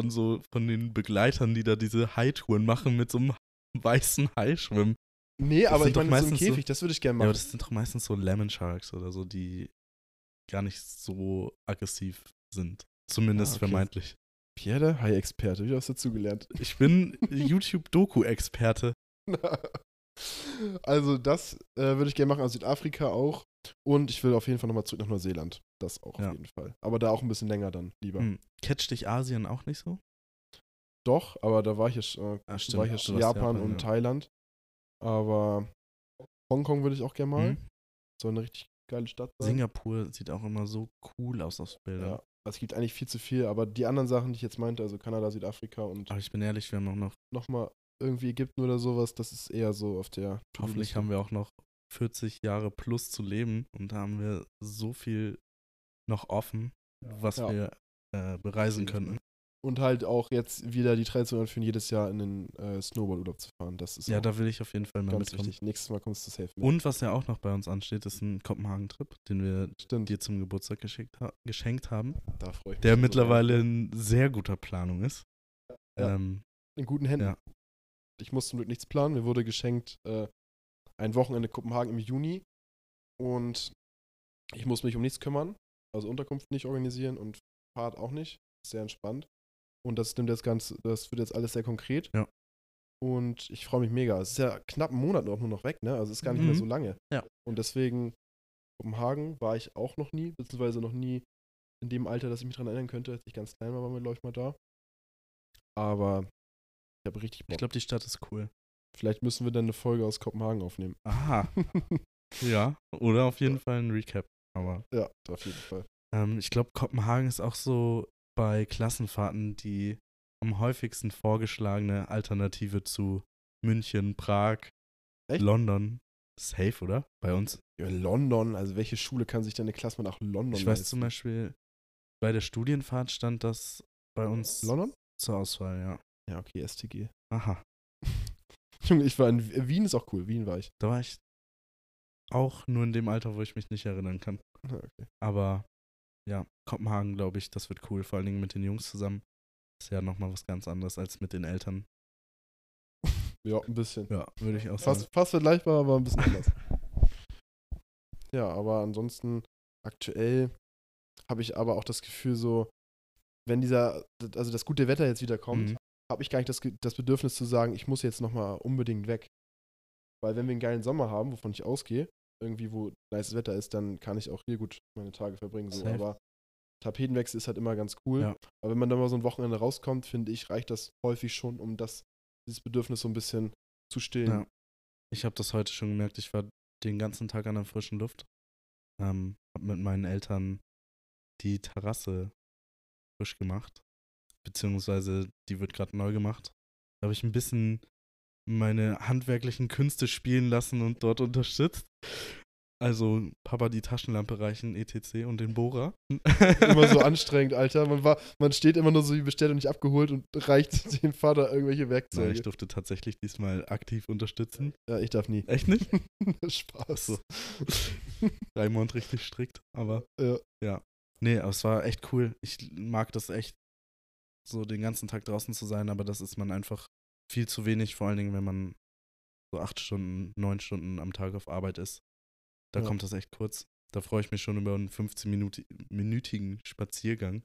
Speaker 2: von so von den Begleitern, die da diese Hai-Touren machen, mit so einem weißen Hai schwimmen.
Speaker 1: Nee,
Speaker 2: Das
Speaker 1: aber ich meine, so im
Speaker 2: meistens so-
Speaker 1: Käfig, das würde ich gerne
Speaker 2: Ja, aber
Speaker 1: machen.
Speaker 2: das sind doch meistens so Lemon Sharks oder so, die gar nicht so aggressiv sind. Zumindest
Speaker 1: Ah, okay.
Speaker 2: vermeintlich.
Speaker 1: Pierre, der Hai-Experte, wie hast du dazugelernt?
Speaker 2: Ich bin YouTube-Doku-Experte.
Speaker 1: also, das äh, würde ich gerne machen, aus Südafrika auch. Und ich will auf jeden Fall nochmal zurück nach Neuseeland. Das auch
Speaker 2: Ja.
Speaker 1: auf jeden Fall. Aber da auch ein bisschen länger dann, lieber.
Speaker 2: Hm. Catcht dich Asien auch nicht so?
Speaker 1: Doch, aber da war ich ja, sch- äh,
Speaker 2: stimmt.
Speaker 1: war ich
Speaker 2: warst
Speaker 1: Japan,
Speaker 2: Japan,
Speaker 1: und
Speaker 2: ja.
Speaker 1: Thailand. Aber Hongkong würde ich auch gerne mal.
Speaker 2: Hm?
Speaker 1: Soll eine richtig geile Stadt sein.
Speaker 2: Singapur sieht auch immer so cool aus auf Bildern.
Speaker 1: Ja. Also es gibt eigentlich viel zu viel, aber die anderen Sachen, die ich jetzt meinte, also Kanada, Südafrika und
Speaker 2: Aber ich bin ehrlich, wir haben auch noch,
Speaker 1: nochmal irgendwie Ägypten oder sowas, das ist eher so auf der.
Speaker 2: hoffentlich haben wir auch noch 40 Jahre plus zu leben und da haben wir so viel noch offen, was
Speaker 1: Ja.
Speaker 2: wir äh, bereisen
Speaker 1: jeden
Speaker 2: könnten.
Speaker 1: Und halt auch jetzt wieder die Tradition anführen, jedes Jahr in den äh, Snowboard-Urlaub zu fahren. Das ist
Speaker 2: Ja, da will ich auf jeden Fall mal
Speaker 1: ganz
Speaker 2: mitkommen.
Speaker 1: wichtig. Nächstes Mal kommst du safe mit.
Speaker 2: Und was ja auch noch bei uns ansteht, ist ein Kopenhagen-Trip, den wir
Speaker 1: Stimmt,
Speaker 2: dir zum Geburtstag geschickt ha geschenkt haben,
Speaker 1: da freue ich mich.
Speaker 2: der mittlerweile in sehr guter Planung ist.
Speaker 1: Ja.
Speaker 2: Ähm.
Speaker 1: In guten Händen.
Speaker 2: Ja.
Speaker 1: Ich muss zum Glück nichts planen. Mir wurde geschenkt äh, ein Wochenende Kopenhagen im Juni. Und ich muss mich um nichts kümmern. Also Unterkunft nicht organisieren und Fahrt auch nicht. Sehr entspannt. Und das nimmt jetzt ganz, das wird jetzt alles sehr konkret.
Speaker 2: Ja.
Speaker 1: Und ich freue mich mega. Es ist ja knapp einen Monat auch nur noch weg, ne? Also es ist gar nicht mehr
Speaker 2: Mhm.
Speaker 1: so lange.
Speaker 2: Ja.
Speaker 1: Und deswegen, Kopenhagen war ich auch noch nie, beziehungsweise noch nie in dem Alter, dass ich mich daran erinnern könnte. Als ich ganz klein war, waren wir, glaube ich, mal da. Aber ich habe richtig Bock.
Speaker 2: ich glaube, die Stadt ist cool.
Speaker 1: Vielleicht müssen wir dann eine Folge aus Kopenhagen aufnehmen.
Speaker 2: Aha. ja, oder auf jeden Fall ein Recap. Aber
Speaker 1: ja, auf jeden Fall.
Speaker 2: ähm, ich glaube, Kopenhagen ist auch so bei Klassenfahrten die am häufigsten vorgeschlagene Alternative zu München, Prag,
Speaker 1: Echt?
Speaker 2: London. Safe, oder? Bei uns.
Speaker 1: Ja, London, also welche Schule kann sich denn eine Klasse mal nach London
Speaker 2: Ich weiß
Speaker 1: leisten?
Speaker 2: zum Beispiel, bei der Studienfahrt stand das bei uns
Speaker 1: London?
Speaker 2: zur Auswahl, ja.
Speaker 1: Ja, okay, STG.
Speaker 2: Aha.
Speaker 1: Junge, ich war in Wien, ist auch cool. Wien war ich.
Speaker 2: Da war ich auch nur in dem Alter, wo ich mich nicht erinnern kann.
Speaker 1: Ja, okay.
Speaker 2: Aber ja, Kopenhagen, glaube ich, das wird cool. Vor allen Dingen mit den Jungs zusammen. Ist ja nochmal was ganz anderes als mit den Eltern.
Speaker 1: Ja, ein bisschen.
Speaker 2: Ja, würde ich auch sagen.
Speaker 1: Fast, fast vergleichbar, aber ein bisschen anders. ja, aber ansonsten aktuell habe ich aber auch das Gefühl so, wenn dieser, also das gute Wetter jetzt wieder kommt,
Speaker 2: Mhm.
Speaker 1: Habe ich gar nicht das, das Bedürfnis zu sagen, ich muss jetzt nochmal unbedingt weg. Weil wenn wir einen geilen Sommer haben, wovon ich ausgehe, irgendwie wo nice Wetter ist, dann kann ich auch hier gut meine Tage verbringen. So. Aber Tapetenwechsel ist halt immer ganz cool.
Speaker 2: Ja.
Speaker 1: Aber wenn man dann mal so ein Wochenende rauskommt, finde ich, reicht das häufig schon, um das, dieses Bedürfnis so ein bisschen zu stillen.
Speaker 2: Ja. Ich habe das heute schon gemerkt. Ich war den ganzen Tag an der frischen Luft. Ähm, hab mit meinen Eltern die Terrasse frisch gemacht. Beziehungsweise die wird gerade neu gemacht. Da habe ich ein bisschen meine handwerklichen Künste spielen lassen und dort unterstützt. Also Papa die Taschenlampe reichen, etc. und den Bohrer.
Speaker 1: immer so anstrengend, Alter. Man, war, man steht immer nur so wie bestellt und nicht abgeholt und reicht dem Vater irgendwelche
Speaker 2: Nein,
Speaker 1: Werkzeuge.
Speaker 2: ich durfte tatsächlich diesmal aktiv unterstützen.
Speaker 1: ja, ich darf nie.
Speaker 2: Echt nicht?
Speaker 1: Spaß.
Speaker 2: so. Raimond richtig strikt, aber
Speaker 1: Ja.
Speaker 2: Nee, aber es war echt cool. Ich mag das echt, so den ganzen Tag draußen zu sein, aber das ist man einfach viel zu wenig, vor allen Dingen, wenn man so acht Stunden, neun Stunden am Tag auf Arbeit ist, da
Speaker 1: Ja.
Speaker 2: kommt das echt kurz. Da freue ich mich schon über einen 15-minütigen Spaziergang.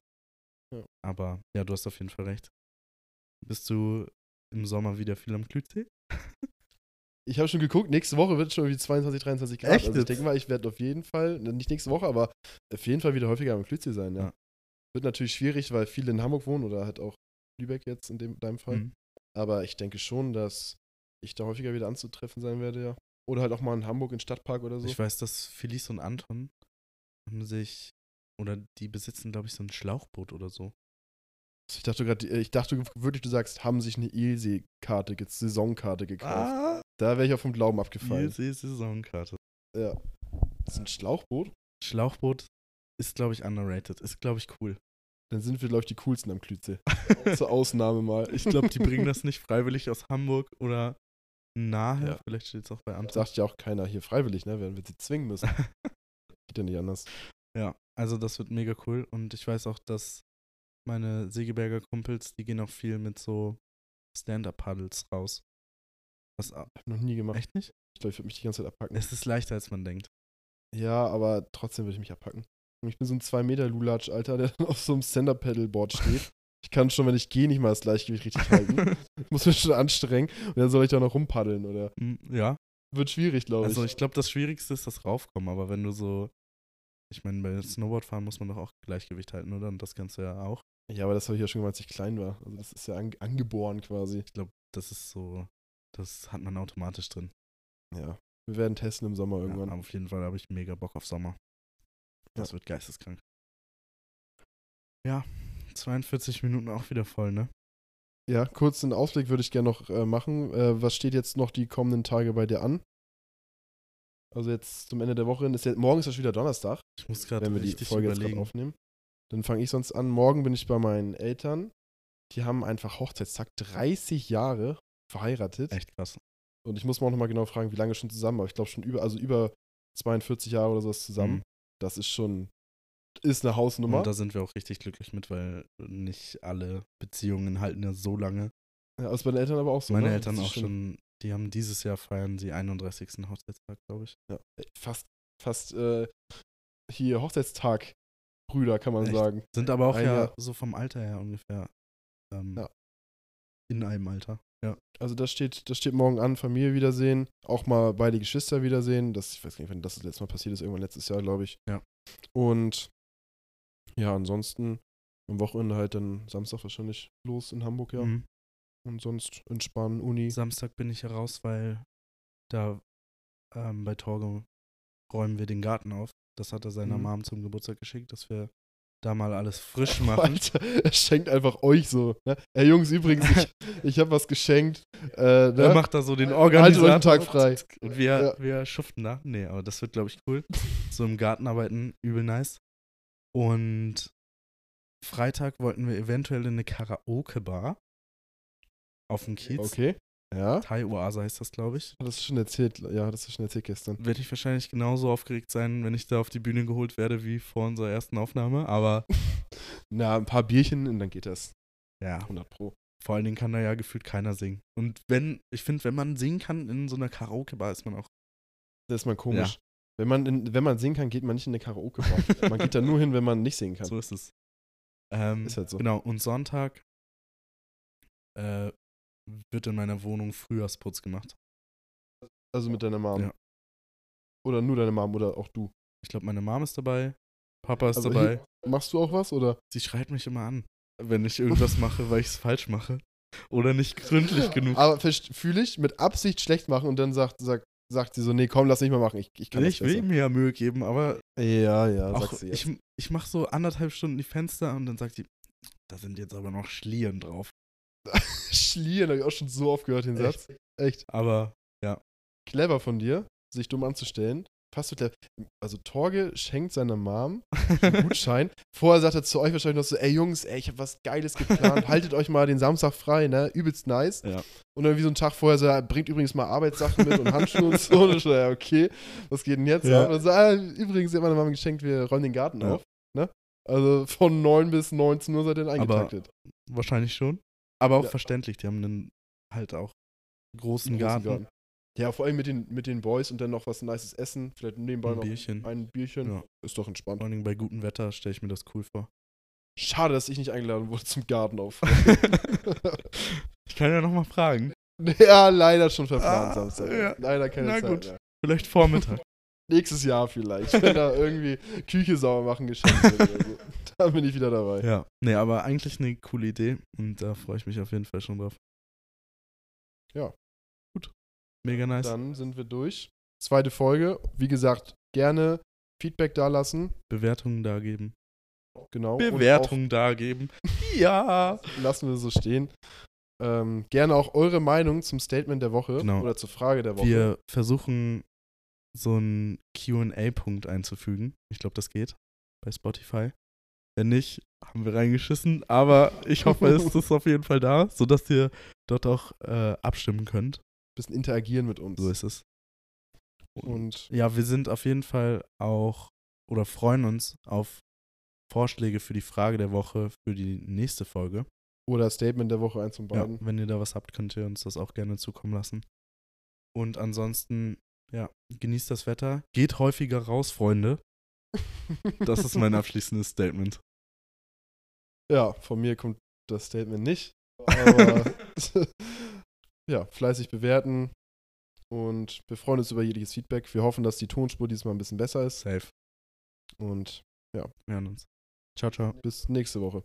Speaker 1: Ja.
Speaker 2: Aber ja, du hast auf jeden Fall recht. Bist du im Sommer wieder viel am Klütsee?
Speaker 1: Ich habe schon geguckt, nächste Woche wird es schon irgendwie 22, 23 Grad.
Speaker 2: Echt
Speaker 1: Also ich denke mal, ich werde auf jeden Fall, nicht nächste Woche, aber auf jeden Fall wieder häufiger am Klütsee sein, ja.
Speaker 2: Ja.
Speaker 1: Wird natürlich schwierig, weil viele in Hamburg wohnen oder halt auch Lübeck jetzt in dem, deinem Fall.
Speaker 2: Mhm.
Speaker 1: Aber ich denke schon, dass ich da häufiger wieder anzutreffen sein werde, ja. Oder halt auch mal in Hamburg, in Stadtpark oder so.
Speaker 2: Ich weiß, dass Felice und Anton haben sich, oder die besitzen, glaube ich, so ein Schlauchboot oder so.
Speaker 1: Ich dachte gerade, ich dachte wirklich, du sagst, haben sich eine Ilsee-Karte, ge- Saisonkarte gekauft.
Speaker 2: Ah,
Speaker 1: Da wäre ich auch vom Glauben abgefallen.
Speaker 2: Saisonskarte.
Speaker 1: Ja. Das ist ein Schlauchboot.
Speaker 2: Schlauchboot ist, glaube ich, underrated. Ist, glaube ich, cool.
Speaker 1: Dann sind wir, glaube ich, die coolsten am Klütsee. Zur Ausnahme mal.
Speaker 2: Ich glaube, die bringen das nicht freiwillig aus Hamburg oder nahe.
Speaker 1: Ja.
Speaker 2: Vielleicht steht es auch bei Anton.
Speaker 1: Sagt ja auch keiner hier freiwillig, ne? Werden wir sie zwingen müssen. Geht ja nicht anders.
Speaker 2: Ja, also das wird mega cool. Und ich weiß auch, dass meine Segeberger Kumpels, die gehen auch viel mit so Stand-Up-Paddles raus. Was,
Speaker 1: Hab noch nie gemacht.
Speaker 2: echt nicht?
Speaker 1: Ich glaube, ich würde mich die ganze Zeit abpacken.
Speaker 2: Es ist leichter, als man denkt.
Speaker 1: Ja, aber trotzdem würde ich mich abpacken. Ich bin so ein 2 Meter Lulatsch, Alter, der auf so einem Stand-Up-Pedalboard steht. Ich kann schon, wenn ich gehe, nicht mal das Gleichgewicht richtig halten. Ich muss mich schon anstrengen. Und dann soll ich da noch rumpaddeln, oder?
Speaker 2: Hm, ja,
Speaker 1: Wird schwierig, glaube ich.
Speaker 2: also ich glaube, das Schwierigste ist das Raufkommen. Aber wenn du so, ich meine, bei Snowboardfahren muss man doch auch Gleichgewicht halten, oder? Und das kannst du ja auch.
Speaker 1: ja, aber das habe ich ja schon gemacht, als ich klein war. Also das ist ja an angeboren quasi.
Speaker 2: Ich glaube, das ist so, das hat man automatisch drin.
Speaker 1: Ja. Wir werden testen im Sommer
Speaker 2: Ja,
Speaker 1: irgendwann.
Speaker 2: aber auf jeden Fall habe ich mega Bock auf Sommer. Das wird geisteskrank. Ja, 42 Minuten auch wieder voll, ne?
Speaker 1: Ja, kurz einen Ausblick würde ich gerne noch äh, machen. Äh, was steht jetzt noch die kommenden Tage bei dir an? Also jetzt zum Ende der Woche. Ist ja, morgen ist ja schon wieder Donnerstag,
Speaker 2: Ich muss gerade
Speaker 1: wenn wir die Folge jetzt gerade
Speaker 2: überlegen.
Speaker 1: aufnehmen. Dann fange ich sonst an. Morgen bin ich bei meinen Eltern. Die haben einfach Hochzeitstag 30 Jahre verheiratet.
Speaker 2: Echt krass.
Speaker 1: Und ich muss mal auch nochmal genau fragen, wie lange schon zusammen, aber ich glaube schon über, also über 42 Jahre oder sowas zusammen.
Speaker 2: Mhm.
Speaker 1: Das ist schon, ist eine Hausnummer.
Speaker 2: Und da sind wir auch richtig glücklich mit, weil nicht alle Beziehungen halten ja so lange.
Speaker 1: ja, also bei den Eltern aber auch so.
Speaker 2: Meine
Speaker 1: ne?
Speaker 2: Eltern
Speaker 1: ist
Speaker 2: auch schon, die haben dieses Jahr feiern sie 31. Hochzeitstag, glaube ich.
Speaker 1: Ja, fast, fast äh, hier Hochzeitstag Brüder, kann man
Speaker 2: Echt?
Speaker 1: sagen.
Speaker 2: Sind aber auch
Speaker 1: Ein
Speaker 2: ja
Speaker 1: Jahr.
Speaker 2: so vom Alter her ungefähr ähm,
Speaker 1: Ja.
Speaker 2: in einem Alter. Ja.
Speaker 1: Also das steht, das steht morgen an, Familie wiedersehen, auch mal beide Geschwister wiedersehen. Das, ich weiß gar nicht, wann das das letzte Mal passiert ist, irgendwann letztes Jahr, glaube ich.
Speaker 2: Ja.
Speaker 1: Und ja, ansonsten am Wochenende halt dann Samstag wahrscheinlich los in Hamburg, ja.
Speaker 2: Mhm.
Speaker 1: Und sonst entspannen, Uni.
Speaker 2: Samstag bin ich heraus, weil da ähm, bei Torge räumen wir den Garten auf. Das hat er seiner
Speaker 1: Mhm.
Speaker 2: Mom zum Geburtstag geschickt, dass wir da mal alles frisch machen.
Speaker 1: Alter, er schenkt einfach euch so. Ne? Ey Jungs, übrigens, ich, ich habe was geschenkt. Äh, ne?
Speaker 2: Er macht da so den
Speaker 1: Haltet
Speaker 2: Organisator.
Speaker 1: euch einen Tag frei.
Speaker 2: Und wir,
Speaker 1: Ja.
Speaker 2: wir schuften da. Nee, aber das wird, glaube ich, cool. So im Garten arbeiten, übel nice. Und Freitag wollten wir eventuell in eine Karaoke-Bar auf dem Kiez.
Speaker 1: Okay. Ja.
Speaker 2: Thai Oase heißt das, glaube ich.
Speaker 1: Hat das schon erzählt? Ja, das schon erzählt gestern.
Speaker 2: Werde ich wahrscheinlich genauso aufgeregt sein, wenn ich da auf die Bühne geholt werde wie vor unserer ersten Aufnahme. Aber
Speaker 1: Na, ein paar Bierchen und dann geht das.
Speaker 2: ja,
Speaker 1: 100 Pro.
Speaker 2: vor allen Dingen kann da ja gefühlt keiner singen. Und wenn, ich finde, wenn man singen kann in so einer Karaoke-Bar, ist man auch.
Speaker 1: Das ist mal komisch. Wenn, man in, wenn man singen kann, geht man nicht in eine Karaoke-Bar. man geht da nur hin, wenn man nicht singen kann.
Speaker 2: So ist es. Ähm,
Speaker 1: Ist halt so.
Speaker 2: Genau, und Sonntag äh, wird in meiner Wohnung Frühjahrsputz gemacht.
Speaker 1: Also mit deiner Mom.
Speaker 2: Ja.
Speaker 1: Oder nur deine Mom oder auch du.
Speaker 2: Ich glaube, meine Mom ist dabei, Papa ist
Speaker 1: Also
Speaker 2: dabei.
Speaker 1: Machst du auch was? Oder?
Speaker 2: Sie schreit mich immer an, wenn ich irgendwas mache, weil ich es falsch mache. Oder nicht gründlich genug.
Speaker 1: Aber fühle ich, mit Absicht schlecht machen und dann sagt, sagt, sagt sie so, nee, komm, lass nicht mal machen. Ich, ich kann
Speaker 2: ich will mir ja Mühe geben, aber
Speaker 1: Ja, ja,
Speaker 2: auch ich, ich mache so anderthalb Stunden die Fenster und dann sagt sie, da sind jetzt aber noch Schlieren drauf.
Speaker 1: Schlieren, habe ich auch schon so oft gehört, den
Speaker 2: Echt?
Speaker 1: Satz. Echt.
Speaker 2: Aber
Speaker 1: Clever von dir, sich dumm anzustellen. Fast so clever. Also Torge schenkt seiner Mom einen Gutschein. Vorher sagt er zu euch wahrscheinlich noch so, ey Jungs, ey, ich habe was Geiles geplant. Haltet euch mal den Samstag frei, ne? Übelst nice.
Speaker 2: Ja.
Speaker 1: Und dann wie so einen Tag vorher so, er bringt übrigens mal Arbeitssachen mit und Handschuhe und so. Und ich so, ja, okay, was geht denn jetzt
Speaker 2: Ja.
Speaker 1: ab? Und so, ah, übrigens, sie hat meiner Mama geschenkt, wir räumen den Garten
Speaker 2: Ja.
Speaker 1: auf. Ne? Also von 9 bis 19 Uhr seid ihr eingetaktet.
Speaker 2: wahrscheinlich schon. Aber auch
Speaker 1: Ja.
Speaker 2: verständlich, die haben einen halt auch großen,
Speaker 1: großen
Speaker 2: Garten.
Speaker 1: Ja, vor allem mit den, mit den Boys und dann noch was Nices essen. Vielleicht nebenbei
Speaker 2: Ein
Speaker 1: noch
Speaker 2: Bierchen.
Speaker 1: ein Bierchen.
Speaker 2: Ja.
Speaker 1: Ist doch entspannt.
Speaker 2: Vor Dingen bei gutem Wetter stelle ich mir das cool vor.
Speaker 1: Schade, dass ich nicht eingeladen wurde zum Garten auf.
Speaker 2: ich kann ja nochmal fragen.
Speaker 1: ja, leider schon verplant
Speaker 2: Ah,
Speaker 1: Samstag.
Speaker 2: ja.
Speaker 1: Leider keine
Speaker 2: Na
Speaker 1: Zeit
Speaker 2: gut.
Speaker 1: mehr.
Speaker 2: Vielleicht Vormittag.
Speaker 1: Nächstes Jahr vielleicht, wenn da irgendwie Küche sauber machen geschenkt wird oder so. Dann bin ich wieder dabei.
Speaker 2: ja. Nee, aber eigentlich eine coole Idee und da freue ich mich auf jeden Fall schon drauf.
Speaker 1: Ja.
Speaker 2: Gut. Mega nice.
Speaker 1: Dann sind wir durch. Zweite Folge. Wie gesagt, gerne Feedback dalassen.
Speaker 2: Bewertungen da geben.
Speaker 1: Genau.
Speaker 2: Bewertungen da geben. Ja.
Speaker 1: Auch, lassen wir so stehen. Ähm, gerne auch eure Meinung zum Statement der Woche
Speaker 2: Genau.
Speaker 1: oder zur Frage der Woche.
Speaker 2: Wir versuchen so einen QA-Punkt einzufügen. Ich glaube, das geht bei Spotify. Wenn nicht, haben wir reingeschissen. Aber ich hoffe, es ist auf jeden Fall da, sodass ihr dort auch äh, abstimmen könnt.
Speaker 1: bisschen interagieren mit uns.
Speaker 2: So ist es.
Speaker 1: Und
Speaker 2: Ja, wir sind auf jeden Fall auch oder freuen uns auf Vorschläge für die Frage der Woche für die nächste Folge.
Speaker 1: oder Statement der Woche, eins von
Speaker 2: Ja,
Speaker 1: beiden.
Speaker 2: wenn ihr da was habt, könnt ihr uns das auch gerne zukommen lassen. Und ansonsten, ja, genießt das Wetter. Geht häufiger raus, Freunde. Das ist mein abschließendes Statement.
Speaker 1: Ja, von mir kommt das Statement nicht. Aber ja, fleißig bewerten. Und wir freuen uns über jedes Feedback. Wir hoffen, dass die Tonspur diesmal ein bisschen besser ist.
Speaker 2: Safe.
Speaker 1: Und
Speaker 2: Wir hören uns. Ciao, ciao.
Speaker 1: bis nächste Woche.